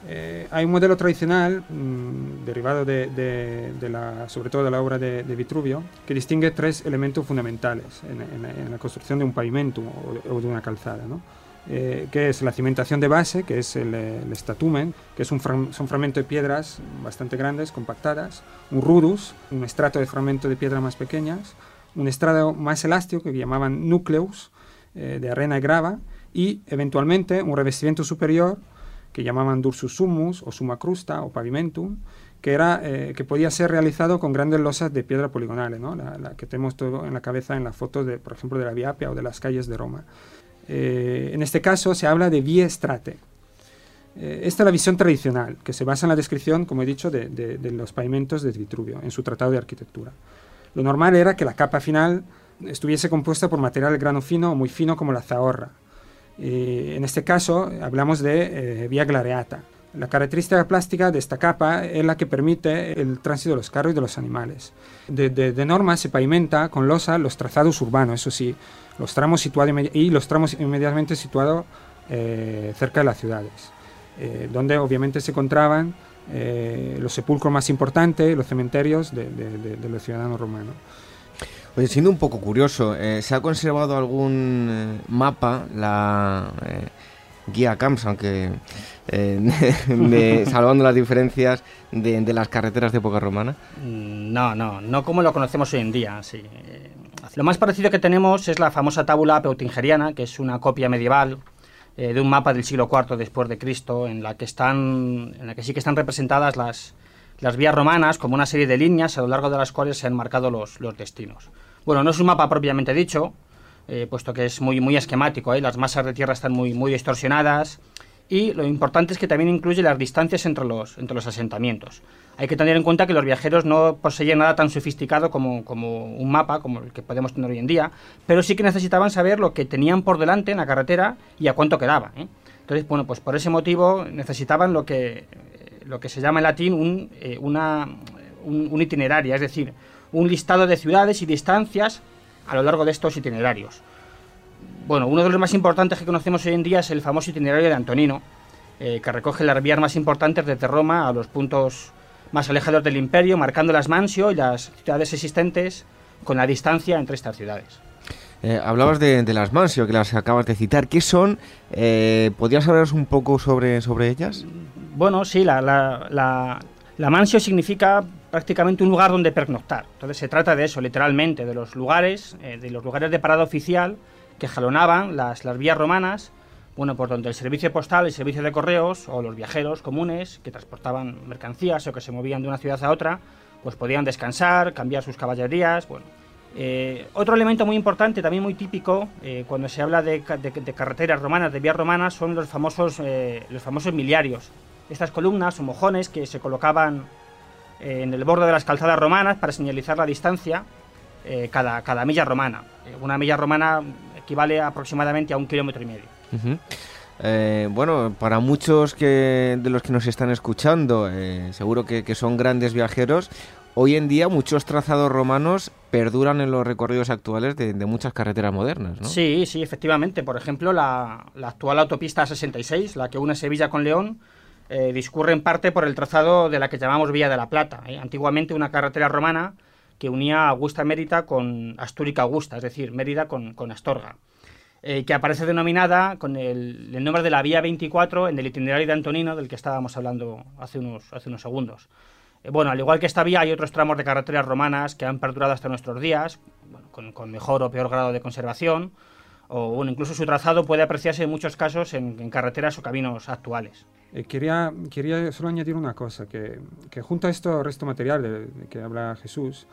Eh, hay un modelo tradicional mm, derivado de, la, sobre todo de la obra de, Vitruvio que distingue tres elementos fundamentales en, la construcción de un pavimento o, de una calzada, eh, que es la cimentación de base, que es el, statumen, que es un son fragmentos de piedras bastante grandes, compactadas, un rudus, un estrato de fragmentos de piedra más pequeñas, un estrado más elástico que llamaban nucleus, eh, de arena y grava, y eventualmente un revestimiento superior que llamaban dursus sumus o summa crusta o pavimentum, que, era, eh, que podía ser realizado con grandes losas de piedra poligonales, ¿no? la, que tenemos todo en la cabeza en la foto, de, por ejemplo, de la Via Appia o de las calles de Roma. Eh, en este caso se habla de vie strate. Eh, esta es la visión tradicional, que se basa en la descripción, como he dicho, de, de los pavimentos de Vitruvio, en su tratado de arquitectura. Lo normal era que la capa final estuviese compuesta por material grano fino o muy fino como la zahorra, en este caso hablamos de eh, vía glareata, La característica plástica de esta capa es la que permite el tránsito de los carros y de los animales. De, norma se pavimenta con losa los trazados urbanos, eso sí, los tramos situados y los tramos inmediatamente situados eh, cerca de las ciudades, eh, donde obviamente se encontraban eh, los sepulcros más importantes, los cementerios de, los ciudadanos romanos. Oye, siendo un poco curioso, ¿se ha conservado algún mapa, la guía CAMS, aunque eh, salvando las diferencias de, las carreteras de época romana? Mm, no, no, no como lo conocemos hoy en día. Eh, lo más parecido que tenemos es la famosa tábula peutingeriana, que es una copia medieval eh, de un mapa del siglo IV después de Cristo, en la que están, en la que sí que están representadas las, las vías romanas como una serie de líneas a lo largo de las cuales se han marcado los, los destinos. Bueno, no es un mapa propiamente dicho, eh, puesto que es muy, muy esquemático, ¿eh? las masas de tierra están muy, muy distorsionadas y lo importante es que también incluye las distancias entre los, entre los asentamientos. Hay que tener en cuenta que los viajeros no poseían nada tan sofisticado como, como, un mapa, como el que podemos tener hoy en día, pero sí que necesitaban saber lo que tenían por delante en la carretera y a cuánto quedaba. ¿eh? Entonces, bueno, pues por ese motivo necesitaban lo que, lo que se llama en latín un, una, un, itinerario, es decir, un listado de ciudades y distancias a lo largo de estos itinerarios. Bueno, uno de los más importantes que conocemos hoy en día es el famoso itinerario de Antonino, eh, que recoge las vías más importantes desde Roma a los puntos más alejados del imperio, marcando las mansio y las ciudades existentes con la distancia entre estas ciudades. Eh, hablabas de, las mansio, que las acabas de citar. ¿Qué son? Eh, ¿Podrías hablaros un poco sobre, sobre ellas? Bueno, sí, la, la mansio significa prácticamente un lugar donde pernoctar. Entonces se trata de eso, literalmente, de los lugares, eh, de los lugares de parada oficial que jalonaban las, las vías romanas, bueno, por donde el servicio postal, el servicio de correos o los viajeros comunes que transportaban mercancías o que se movían de una ciudad a otra, pues podían descansar, cambiar sus caballerías, bueno. Eh, otro elemento muy importante, también muy típico, eh, cuando se habla de, carreteras romanas, de vías romanas, son los famosos, los famosos miliarios. Estas columnas o mojones que se colocaban eh, en el borde de las calzadas romanas para señalizar la distancia eh, cada, cada milla romana. Eh, una milla romana equivale aproximadamente a un kilómetro y medio. bueno, para muchos que, de los que nos están escuchando, seguro que, son grandes viajeros, hoy en día muchos trazados romanos perduran en los recorridos actuales de, muchas carreteras modernas, ¿no? Sí, sí, efectivamente. Por ejemplo, la, la actual autopista 66, la que une Sevilla con León, eh, discurre en parte por el trazado de la que llamamos Vía de la Plata, ¿eh? antiguamente una carretera romana que unía Augusta Mérida con Astúrica Augusta, es decir, Mérida con, Astorga, eh, que aparece denominada con el, nombre de la Vía 24 en el itinerario de Antonino del que estábamos hablando hace unos, hace unos segundos. bueno, al igual que esta vía, hay otros tramos de carreteras romanas que han perdurado hasta nuestros días, con, mejor o peor grado de conservación, o bueno, incluso su trazado puede apreciarse en muchos casos en carreteras o caminos actuales. Eh, quería, quería solo añadir una cosa, que, que junto a esto resto material de, que habla Jesús,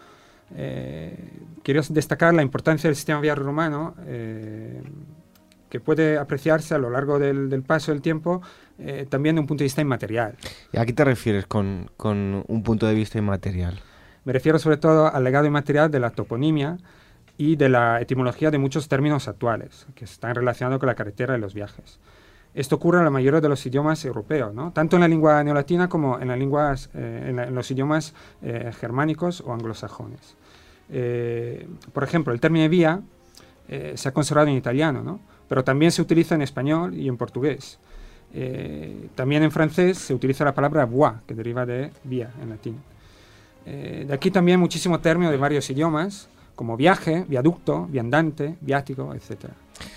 eh, quería destacar la importancia del sistema viario romano, eh, que puede apreciarse a lo largo del, del paso del tiempo, también de un punto de vista inmaterial. ¿Y a qué te refieres con, con un punto de vista inmaterial? Me refiero sobre todo al legado inmaterial de la toponimia y de la etimología de muchos términos actuales, que están relacionados con la carretera y los viajes. Esto ocurre en la mayoría de los idiomas europeos, ¿no? tanto en la lengua neolatina como en, las lenguas, eh, en, los idiomas eh, germánicos o anglosajones. Eh, por ejemplo, el término vía se ha conservado en italiano, ¿no? pero también se utiliza en español y en portugués. también en francés se utiliza la palabra bois, que deriva de vía en latín. de aquí también muchísimos términos de varios idiomas, como viaje, viaducto, viandante, viático, etc.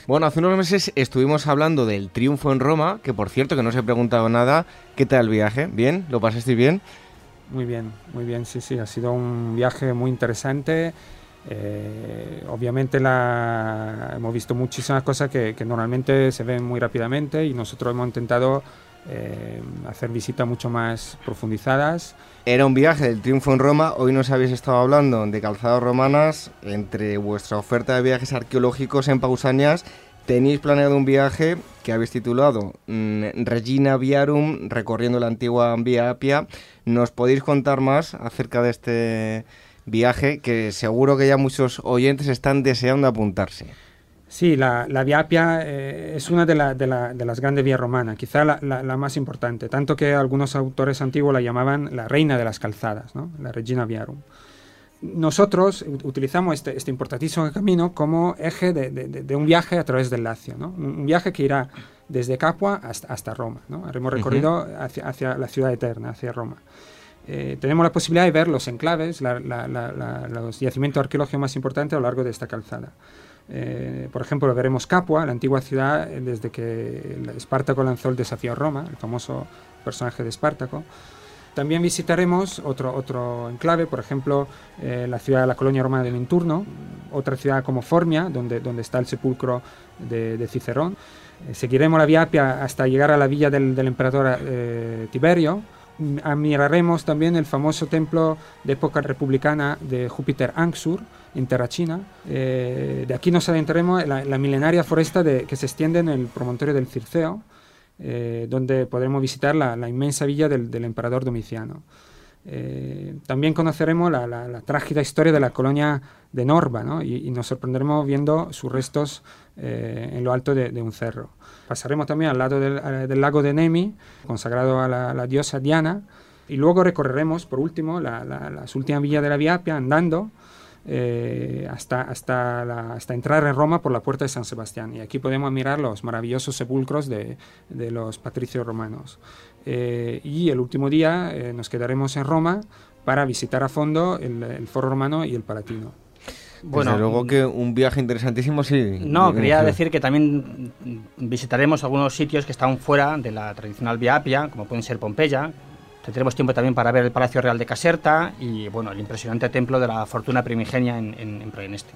Bueno, hace unos meses estuvimos hablando del triunfo en Roma, que por cierto que no se ha preguntado nada. ¿Qué tal el viaje? ¿Bien? ¿Lo pasaste bien? Muy bien, muy bien, sí, sí, ha sido un viaje muy interesante. Eh, obviamente la, hemos visto muchísimas cosas que, que, normalmente se ven muy rápidamente y nosotros hemos intentado eh, hacer visitas mucho más profundizadas. Era un viaje del triunfo en Roma, hoy nos habéis estado hablando de calzadas romanas, entre vuestra oferta de viajes arqueológicos en Pausanias tenéis planeado un viaje que habéis titulado mm, Regina Viarum, recorriendo la antigua Vía Apia. ¿Nos podéis contar más acerca de este viaje que seguro que ya muchos oyentes están deseando apuntarse? Sí, la, Vía Appia eh, es una de, las grandes vías romanas, quizá la, más importante, tanto que algunos autores antiguos la llamaban la reina de las calzadas, la Regina Viarum. Nosotros utilizamos este, este, importantísimo camino como eje de, un viaje a través del Lacio, un, viaje que irá desde Capua hasta, Roma. ¿no? Haremos recorrido hacia, la ciudad eterna, hacia Roma. Eh, tenemos la posibilidad de ver los enclaves, los yacimientos arqueológicos más importantes a lo largo de esta calzada. Eh, por ejemplo, veremos Capua, la antigua ciudad eh, desde que Espartaco lanzó el desafío a Roma, el famoso personaje de Espartaco. También visitaremos otro, otro enclave, por ejemplo, eh, la ciudad la colonia romana de Minturno, otra ciudad como Formia, donde, donde está el sepulcro de, Cicerón. seguiremos la Vía Appia hasta llegar a la villa del emperador Tiberio, admiraremos también el famoso templo de época republicana de Júpiter Anxur en Terrachina. Eh, de aquí nos adentraremos en la, milenaria foresta que se extiende en el promontorio del Circeo, eh, donde podremos visitar la, inmensa villa del, emperador Domiciano. Eh, también conoceremos la, trágica historia de la colonia de Norba y, nos sorprenderemos viendo sus restos en lo alto de un cerro. Pasaremos también al lado del, lago de Nemi, consagrado a la, diosa Diana, y luego recorreremos, por último, las últimas villas de la Vía Appia andando eh, hasta, hasta, hasta entrar en Roma por la puerta de San Sebastián. Y aquí podemos mirar los maravillosos sepulcros de, de los patricios romanos. Eh, y el último día eh, nos quedaremos en Roma para visitar a fondo el Foro Romano y el Palatino. Bueno, Desde luego que un viaje interesantísimo, sí. No, quería decir que también visitaremos algunos sitios que están fuera de la tradicional Vía Apia, como pueden ser Pompeya. Tendremos tiempo también para ver el Palacio Real de Caserta y bueno, el impresionante templo de la fortuna primigenia en, en, en Proeneste.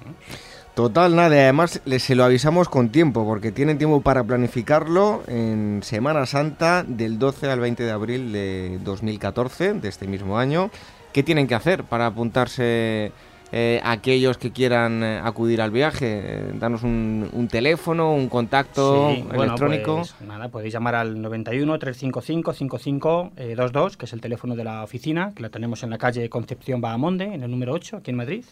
Total, nada, además se lo avisamos con tiempo, porque tienen tiempo para planificarlo en Semana Santa del 12 al 20 de abril de 2014, de este mismo año. ¿Qué tienen que hacer para apuntarse eh, aquellos que quieran eh, acudir al viaje? Eh, danos un, teléfono, un contacto electrónico. Pues, nada, podéis llamar al 91 355 5522, que es el teléfono de la oficina, que la tenemos en la calle Concepción Bahamonde, en el número 8, aquí en Madrid.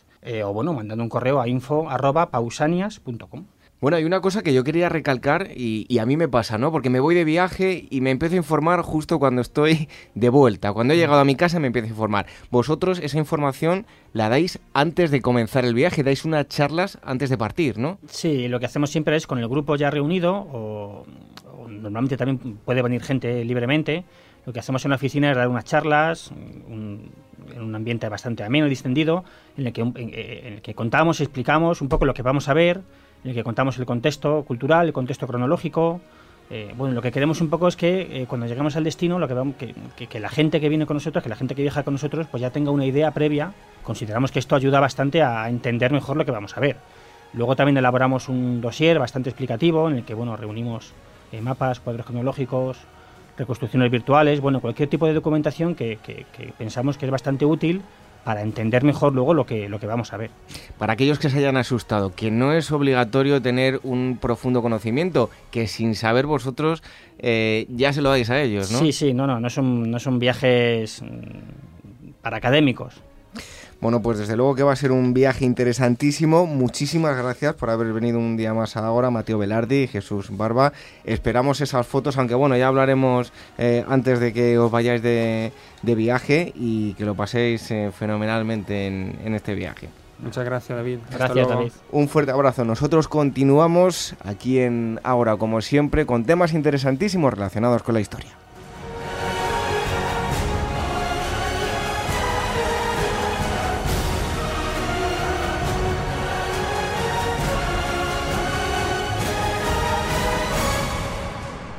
o bueno, mandando un correo a info.pausanias.com. Bueno, hay una cosa que yo quería recalcar y, a mí me pasa, ¿no? Porque me voy de viaje y me empiezo a informar justo cuando estoy de vuelta. Cuando he llegado a mi casa me empiezo a informar. Vosotros esa información la dais antes de comenzar el viaje, dais unas charlas antes de partir, ¿no? Sí, lo que hacemos siempre es con el grupo ya reunido o, normalmente también puede venir gente libremente. Lo que hacemos en la oficina es dar unas charlas, en un ambiente bastante ameno y distendido, en el, que, en el que contamos y explicamos un poco lo que vamos a ver, en el que contamos el contexto cultural, el contexto cronológico. Eh, bueno, lo que queremos un poco es que eh, cuando lleguemos al destino, lo que, vamos, que, que, la gente que viene con nosotros, que la gente que viaja con nosotros, pues ya tenga una idea previa. Consideramos que esto ayuda bastante a entender mejor lo que vamos a ver. Luego también elaboramos un dossier bastante explicativo en el que bueno, reunimos eh, mapas, cuadros cronológicos, reconstrucciones virtuales, bueno, cualquier tipo de documentación que, que pensamos que es bastante útil para entender mejor luego lo que, lo que vamos a ver. Para aquellos que se hayan asustado, que no es obligatorio tener un profundo conocimiento, que sin saber vosotros eh, ya se lo dais a ellos, ¿no? Sí, sí, no, no, no son, no son viajes mm, para académicos. Bueno, pues desde luego que va a ser un viaje interesantísimo. Muchísimas gracias por haber venido un día más ahora, Mateo Velardi y Jesús Barba. Esperamos esas fotos, aunque bueno, ya hablaremos eh, antes de que os vayáis de, viaje y que lo paséis eh, fenomenalmente en, este viaje. Muchas gracias, David. Gracias, David. Un fuerte abrazo. Nosotros continuamos aquí en Ahora, como siempre, con temas interesantísimos relacionados con la historia.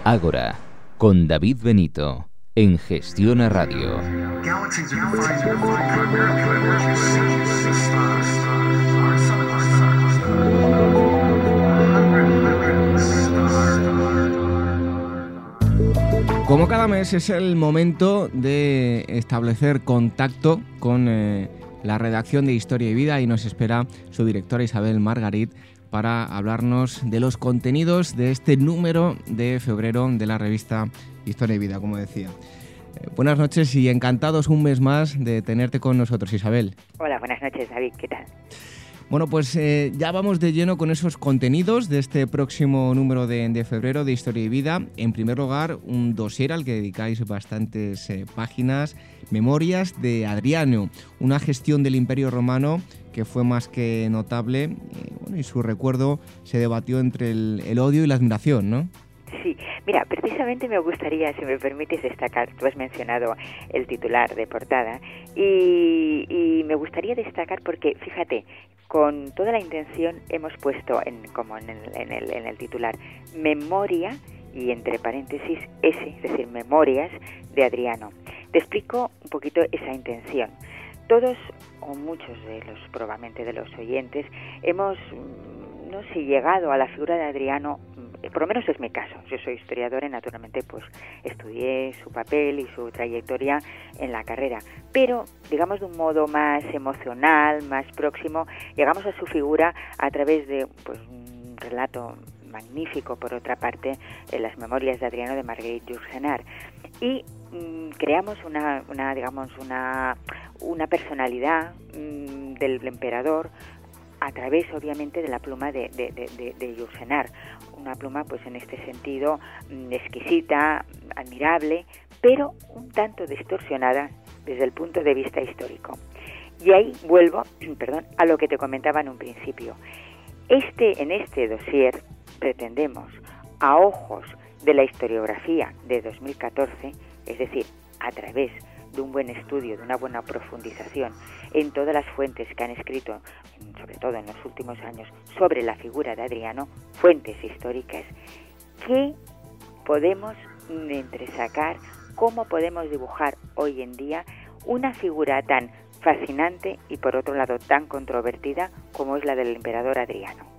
Ágora, con David Benito, en Gestiona Radio. Como cada mes es el momento de establecer contacto con eh, la redacción de Historia y Vida y nos espera su directora Isabel Margarit para hablarnos de los contenidos de este número de febrero de la revista Historia y Vida, como decía. Eh, buenas noches y encantados un mes más de tenerte con nosotros, Isabel. Hola, buenas noches, David, ¿qué tal? Bueno, pues eh, ya vamos de lleno con esos contenidos de este próximo número de, febrero de Historia y Vida. En primer lugar, un dossier al que dedicáis bastantes eh, páginas, Memorias de Adriano, una gestión del Imperio Romano que fue más que notable y, su recuerdo se debatió entre el, odio y la admiración, ¿no? Sí, mira, precisamente me gustaría, si me permites destacar, tú has mencionado el titular de portada, y, me gustaría destacar porque, fíjate, con toda la intención hemos puesto, en, como en el, en, el, en el titular, memoria y entre paréntesis S, es decir, memorias de Adriano. Te explico un poquito esa intención. Todos o muchos de los, probablemente de los oyentes, hemos, mm, no sé, llegado a la figura de Adriano, mm, por lo menos es mi caso. Yo soy historiadora y naturalmente pues estudié su papel y su trayectoria en la carrera, pero digamos de un modo más emocional, más próximo, llegamos a su figura a través de pues un relato magnífico, por otra parte, en las memorias de Adriano de Marguerite Yourcenar. Y mm, creamos una, una, digamos, una, una personalidad mm, del emperador a través obviamente de la pluma de, de, una pluma pues en este sentido mm, exquisita, admirable, pero un tanto distorsionada desde el punto de vista histórico. Y ahí vuelvo, perdón, a lo que te comentaba en un principio. Este, en este dossier pretendemos, a ojos de la historiografía de 2014, es decir, a través de un buen estudio, de una buena profundización en todas las fuentes que han escrito, sobre todo en los últimos años, sobre la figura de Adriano, fuentes históricas, que podemos entresacar, cómo podemos dibujar hoy en día una figura tan fascinante y por otro lado tan controvertida como es la del emperador Adriano.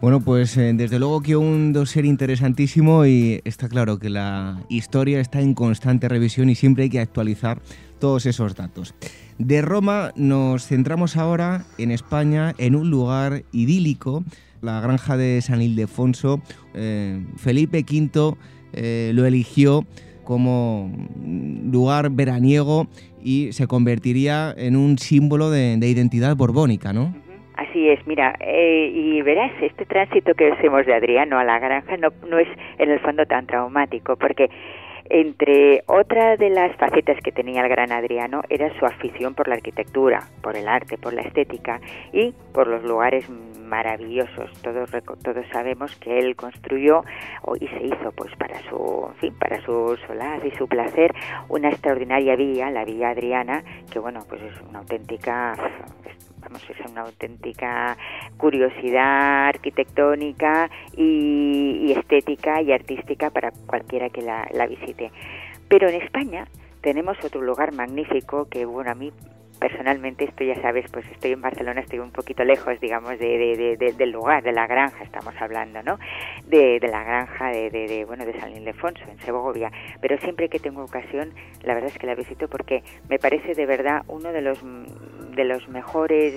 Bueno, pues eh, desde luego que un dossier interesantísimo y está claro que la historia está en constante revisión y siempre hay que actualizar todos esos datos. De Roma nos centramos ahora en España, en un lugar idílico, la granja de San Ildefonso. Eh, Felipe V eh, lo eligió como lugar veraniego y se convertiría en un símbolo de, de identidad borbónica, ¿no? Así es, mira, eh, y verás, este tránsito que hacemos de Adriano a la granja no, no es en el fondo tan traumático, porque entre otra de las facetas que tenía el gran Adriano era su afición por la arquitectura, por el arte, por la estética y por los lugares maravillosos. Todos todos sabemos que él construyó y se hizo pues para su, fin, para su solaz y su placer una extraordinaria villa, la Villa Adriana, que bueno, pues es una auténtica vamos, es una auténtica curiosidad arquitectónica y, estética y artística para cualquiera que la, la visite. Pero en España tenemos otro lugar magnífico que, bueno, a mí personalmente esto ya sabes pues estoy en Barcelona estoy un poquito lejos digamos de, del lugar de la granja estamos hablando no de, la granja de, bueno de San Ildefonso en Segovia. Pero siempre que tengo ocasión la verdad es que la visito porque me parece de verdad uno de los de los mejores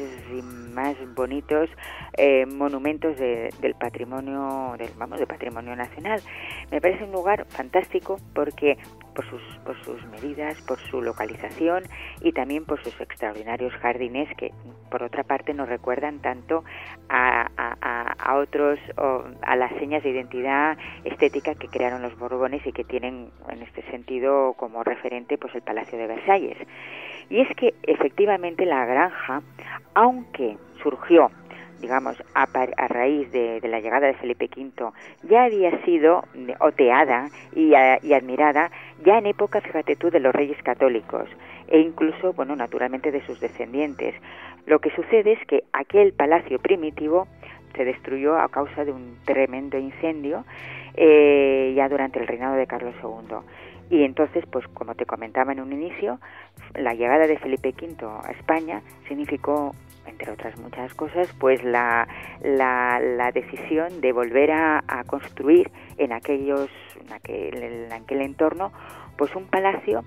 más bonitos eh, monumentos del patrimonio del vamos de patrimonio nacional me parece un lugar fantástico porque por sus, por sus medidas, por su localización y también por sus extraordinarios jardines que por otra parte nos recuerdan tanto a, a, otros a las señas de identidad estética que crearon los Borbones y que tienen en este sentido como referente pues el Palacio de Versalles. Y es que efectivamente la granja, aunque surgió digamos, a, raíz de, la llegada de Felipe V, ya había sido oteada y, y, admirada ya en época, fíjate tú, de los reyes católicos e incluso, bueno, naturalmente de sus descendientes. Lo que sucede es que aquel palacio primitivo se destruyó a causa de un tremendo incendio eh, ya durante el reinado de Carlos II. Y entonces, pues como te comentaba en un inicio, la llegada de Felipe V a España significó, entre otras muchas cosas, pues la, la, decisión de volver a, construir en aquellos, en aquel, en aquel entorno, pues un palacio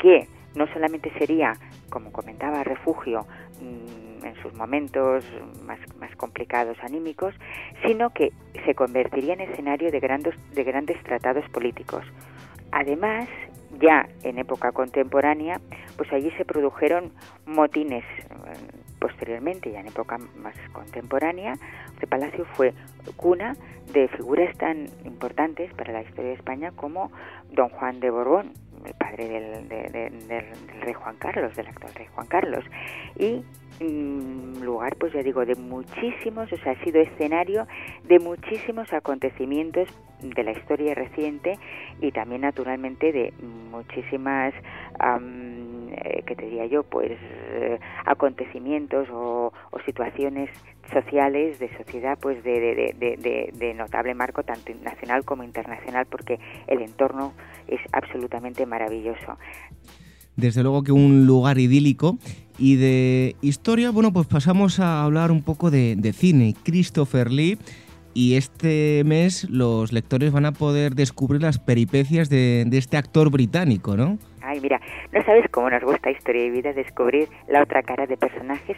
que no solamente sería, como comentaba, refugio mm, en sus momentos más, más, complicados anímicos, sino que se convertiría en escenario de grandes, de grandes tratados políticos. Además, ya en época contemporánea, pues allí se produjeron motines, posteriormente, ya en época más contemporánea, este palacio fue cuna de figuras tan importantes para la historia de España como don Juan de Borbón, el padre del, del, rey Juan Carlos, del actual rey Juan Carlos, y lugar, pues ya digo, de muchísimos, o sea, ha sido escenario de muchísimos acontecimientos de la historia reciente y también naturalmente de muchísimas, eh, ¿qué te diría yo? Pues eh, acontecimientos o, situaciones sociales de sociedad pues de, de, de, notable marco tanto nacional como internacional porque el entorno es absolutamente maravilloso desde luego que un lugar idílico. Y de historia, bueno, pues pasamos a hablar un poco de, de, cine. Christopher Lee y este mes los lectores van a poder descubrir las peripecias de, este actor británico, ¿no? Ay, mira, no sabes cómo nos gusta Historia y Vida descubrir la otra cara de personajes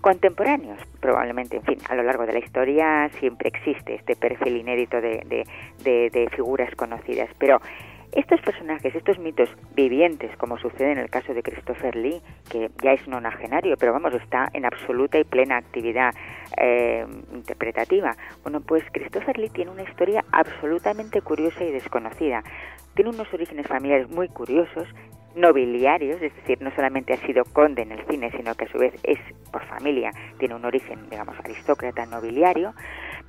contemporáneos, probablemente, en fin, a lo largo de la historia siempre existe este perfil inédito de, de, de figuras conocidas, pero estos personajes, estos mitos vivientes, como sucede en el caso de Christopher Lee, que ya es nonagenario, pero vamos, está en absoluta y plena actividad eh, interpretativa. Bueno, pues Christopher Lee tiene una historia absolutamente curiosa y desconocida. Tiene unos orígenes familiares muy curiosos, nobiliarios, es decir, no solamente ha sido conde en el cine, sino que a su vez es por familia, tiene un origen, digamos, aristócrata nobiliario,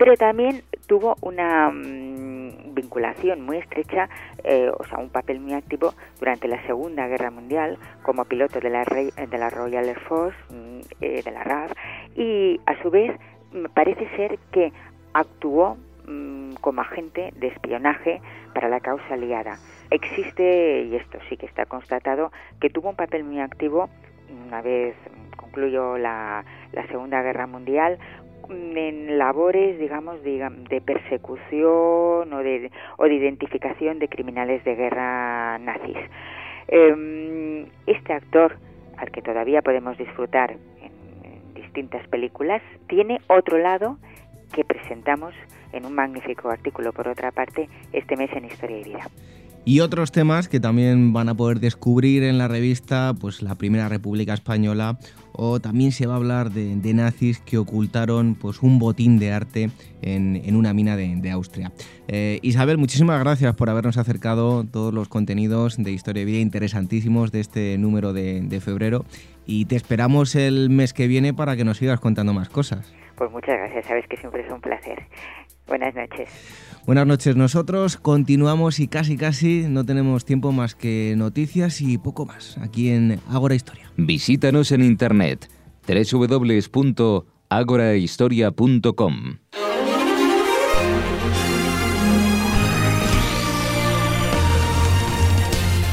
pero también tuvo una mm, vinculación muy estrecha, eh, o sea, un papel muy activo durante la Segunda Guerra Mundial como piloto de la, de la Royal Air Force, mm, eh, de la RAF, y a su vez mm, parece ser que actuó como agente de espionaje para la causa aliada. Existe, y esto sí que está constatado, que tuvo un papel muy activo una vez concluyó la Segunda Guerra Mundial en labores, digamos, de, persecución o de, o de identificación de criminales de guerra nazis. Em, este actor, al que todavía podemos disfrutar en distintas películas, tiene otro lado que presentamos en un magnífico artículo, por otra parte, este mes en Historia y Vida y otros temas que también van a poder descubrir en la revista, pues la Primera República Española, o también se va a hablar de, nazis que ocultaron pues, un botín de arte en, una mina de, Austria. Eh, Isabel, muchísimas gracias por habernos acercado todos los contenidos de Historia y Vida interesantísimos de este número de, de febrero y te esperamos el mes que viene para que nos sigas contando más cosas. Pues muchas gracias, sabes que siempre es un placer. Buenas noches. Buenas noches, nosotros continuamos y casi casi no tenemos tiempo más que noticias y poco más aquí en Ágora Historia. Visítanos en internet www.agorahistoria.com.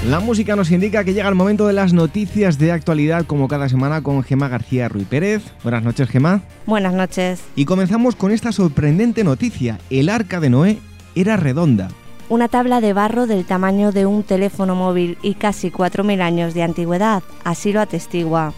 La música nos indica que llega el momento de las noticias de actualidad como cada semana con Gema García Ruiz Pérez. Buenas noches, Gema. Buenas noches. Y comenzamos con esta sorprendente noticia. El arca de Noé era redonda. Una tabla de barro del tamaño de un teléfono móvil y casi 4.000 años de antigüedad, así lo atestigua.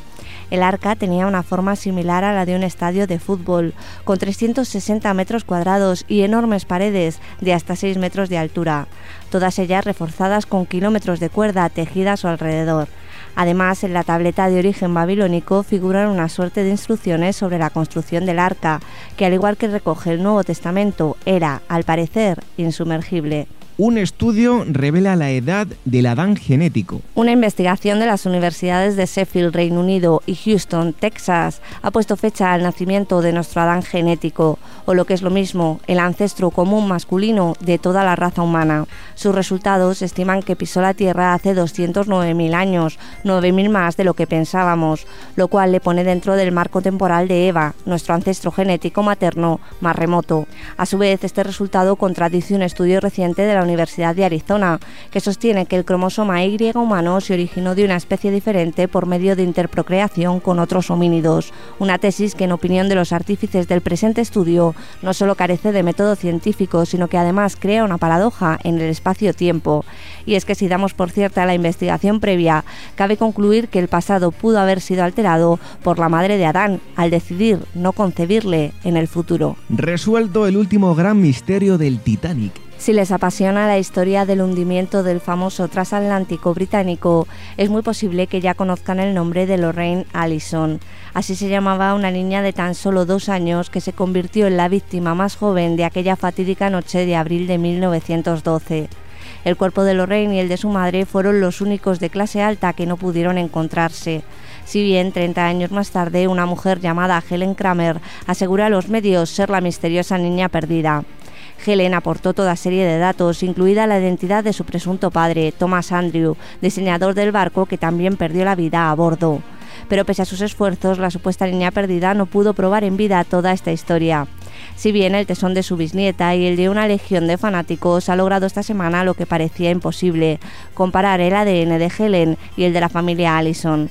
El arca tenía una forma similar a la de un estadio de fútbol, con 360 metros cuadrados y enormes paredes de hasta 6 metros de altura, todas ellas reforzadas con kilómetros de cuerda tejida su alrededor. Además, en la tableta de origen babilónico figuran una suerte de instrucciones sobre la construcción del arca, que al igual que recoge el Nuevo Testamento, era, al parecer, insumergible. Un estudio revela la edad del Adán genético. Una investigación de las universidades de Sheffield, Reino Unido y Houston, Texas, ha puesto fecha al nacimiento de nuestro Adán genético, o lo que es lo mismo, el ancestro común masculino de toda la raza humana. Sus resultados estiman que pisó la Tierra hace 209.000 años, 9.000 más de lo que pensábamos, lo cual le pone dentro del marco temporal de Eva, nuestro ancestro genético materno más remoto. A su vez, este resultado contradice un estudio reciente de la Universidad de Arizona, que sostiene que el cromosoma Y humano se originó de una especie diferente por medio de interprocreación con otros homínidos, una tesis que en opinión de los artífices del presente estudio no solo carece de método científico, sino que además crea una paradoja en el espacio-tiempo. Y es que si damos por cierta la investigación previa, cabe concluir que el pasado pudo haber sido alterado por la madre de Adán al decidir no concebirle en el futuro. Resuelto el último gran misterio del Titanic Si les apasiona la historia del hundimiento del famoso transatlántico británico, es muy posible que ya conozcan el nombre de Lorraine Allison. Así se llamaba una niña de tan solo dos años que se convirtió en la víctima más joven de aquella fatídica noche de abril de 1912. El cuerpo de Lorraine y el de su madre fueron los únicos de clase alta que no pudieron encontrarse. Si bien 30 años más tarde una mujer llamada Helen Kramer asegura a los medios ser la misteriosa niña perdida. Helen aportó toda serie de datos, incluida la identidad de su presunto padre, Thomas Andrew, diseñador del barco que también perdió la vida a bordo. Pero pese a sus esfuerzos, la supuesta niña perdida no pudo probar en vida toda esta historia. Si bien el tesón de su bisnieta y el de una legión de fanáticos ha logrado esta semana lo que parecía imposible, comparar el ADN de Helen y el de la familia Allison.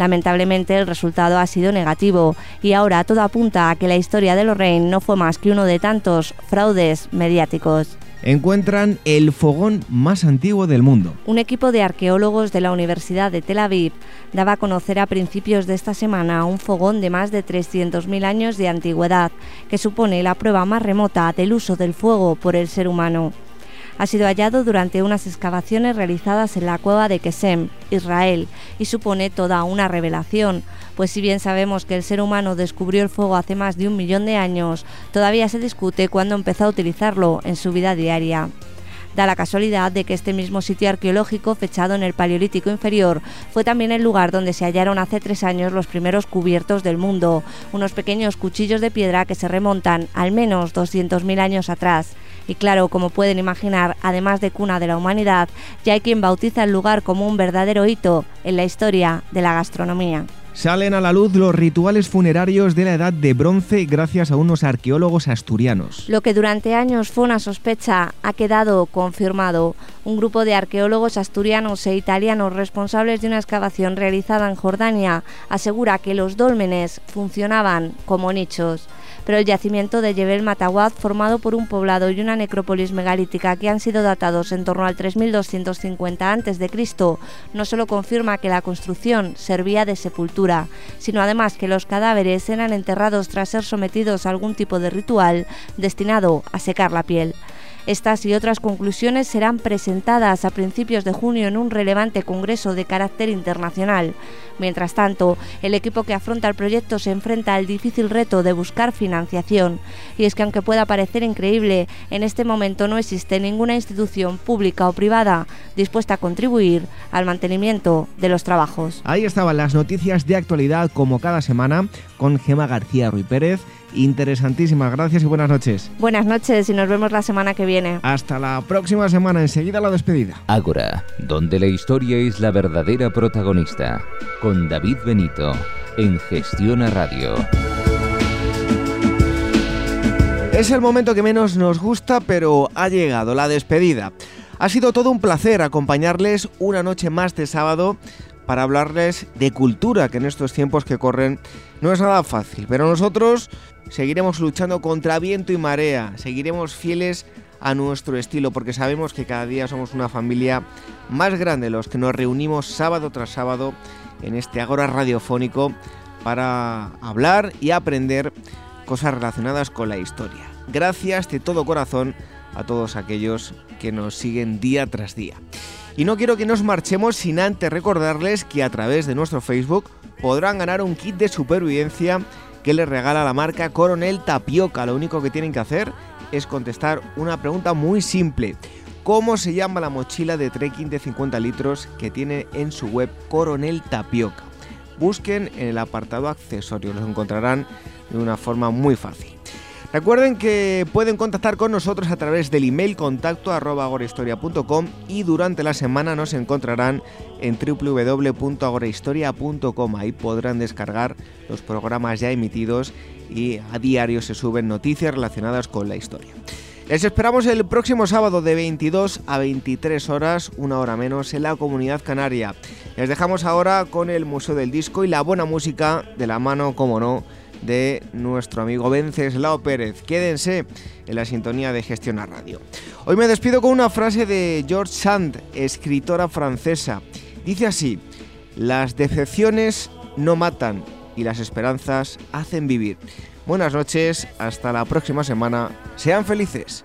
Lamentablemente el resultado ha sido negativo. Y ahora todo apunta a que la historia de Lorraine no fue más que uno de tantos fraudes mediáticos. Encuentran el fogón más antiguo del mundo. Un equipo de arqueólogos de la Universidad de Tel Aviv daba a conocer a principios de esta semana un fogón de más de 300.000 años de antigüedad, que supone la prueba más remota del uso del fuego por el ser humano ha sido hallado durante unas excavaciones realizadas en la cueva de Kesem, Israel, y supone toda una revelación, pues si bien sabemos que el ser humano descubrió el fuego hace más de un millón de años, todavía se discute cuándo empezó a utilizarlo en su vida diaria. Da la casualidad de que este mismo sitio arqueológico, fechado en el Paleolítico inferior, fue también el lugar donde se hallaron hace tres años los primeros cubiertos del mundo, unos pequeños cuchillos de piedra que se remontan al menos 200.000 años atrás. Y claro, como pueden imaginar, además de cuna de la humanidad, ya hay quien bautiza el lugar como un verdadero hito en la historia de la gastronomía. Salen a la luz los rituales funerarios de la Edad de Bronce gracias a unos arqueólogos asturianos. Lo que durante años fue una sospecha ha quedado confirmado. Un grupo de arqueólogos asturianos e italianos responsables de una excavación realizada en Jordania asegura que los dólmenes funcionaban como nichos pero el yacimiento de Jebel Matawad, formado por un poblado y una necrópolis megalítica que han sido datados en torno al 3250 a.C., no solo confirma que la construcción servía de sepultura, sino además que los cadáveres eran enterrados tras ser sometidos a algún tipo de ritual destinado a secar la piel. Estas y otras conclusiones serán presentadas a principios de junio en un relevante congreso de carácter internacional. Mientras tanto, el equipo que afronta el proyecto se enfrenta al difícil reto de buscar financiación. Y es que aunque pueda parecer increíble, en este momento no existe ninguna institución pública o privada dispuesta a contribuir al mantenimiento de los trabajos. Ahí estaban las noticias de actualidad como cada semana con Gema García Ruiz Pérez interesantísimas. Gracias y buenas noches. Buenas noches y nos vemos la semana que viene. Hasta la próxima semana, enseguida la despedida. Ágora, donde la historia es la verdadera protagonista, con David Benito, en Gestión a Radio. Es el momento que menos nos gusta, pero ha llegado la despedida. Ha sido todo un placer acompañarles una noche más de sábado para hablarles de cultura, que en estos tiempos que corren no es nada fácil. Pero nosotros seguiremos luchando contra viento y marea, seguiremos fieles a nuestro estilo, porque sabemos que cada día somos una familia más grande, los que nos reunimos sábado tras sábado en este agora radiofónico para hablar y aprender cosas relacionadas con la historia. Gracias de todo corazón a todos aquellos que nos siguen día tras día. Y no quiero que nos marchemos sin antes recordarles que a través de nuestro Facebook podrán ganar un kit de supervivencia que les regala la marca Coronel Tapioca. Lo único que tienen que hacer es contestar una pregunta muy simple. ¿Cómo se llama la mochila de trekking de 50 litros que tiene en su web Coronel Tapioca? Busquen en el apartado accesorios, lo encontrarán de una forma muy fácil. Recuerden que pueden contactar con nosotros a través del email contacto y durante la semana nos encontrarán en www.agorahistoria.com. Ahí podrán descargar los programas ya emitidos y a diario se suben noticias relacionadas con la historia. Les esperamos el próximo sábado de 22 a 23 horas, una hora menos, en la comunidad canaria. Les dejamos ahora con el Museo del Disco y la buena música de la mano, como no, de nuestro amigo Venceslao Pérez. Quédense en la sintonía de Gestionar Radio. Hoy me despido con una frase de George Sand, escritora francesa. Dice así, las decepciones no matan y las esperanzas hacen vivir. Buenas noches, hasta la próxima semana. Sean felices.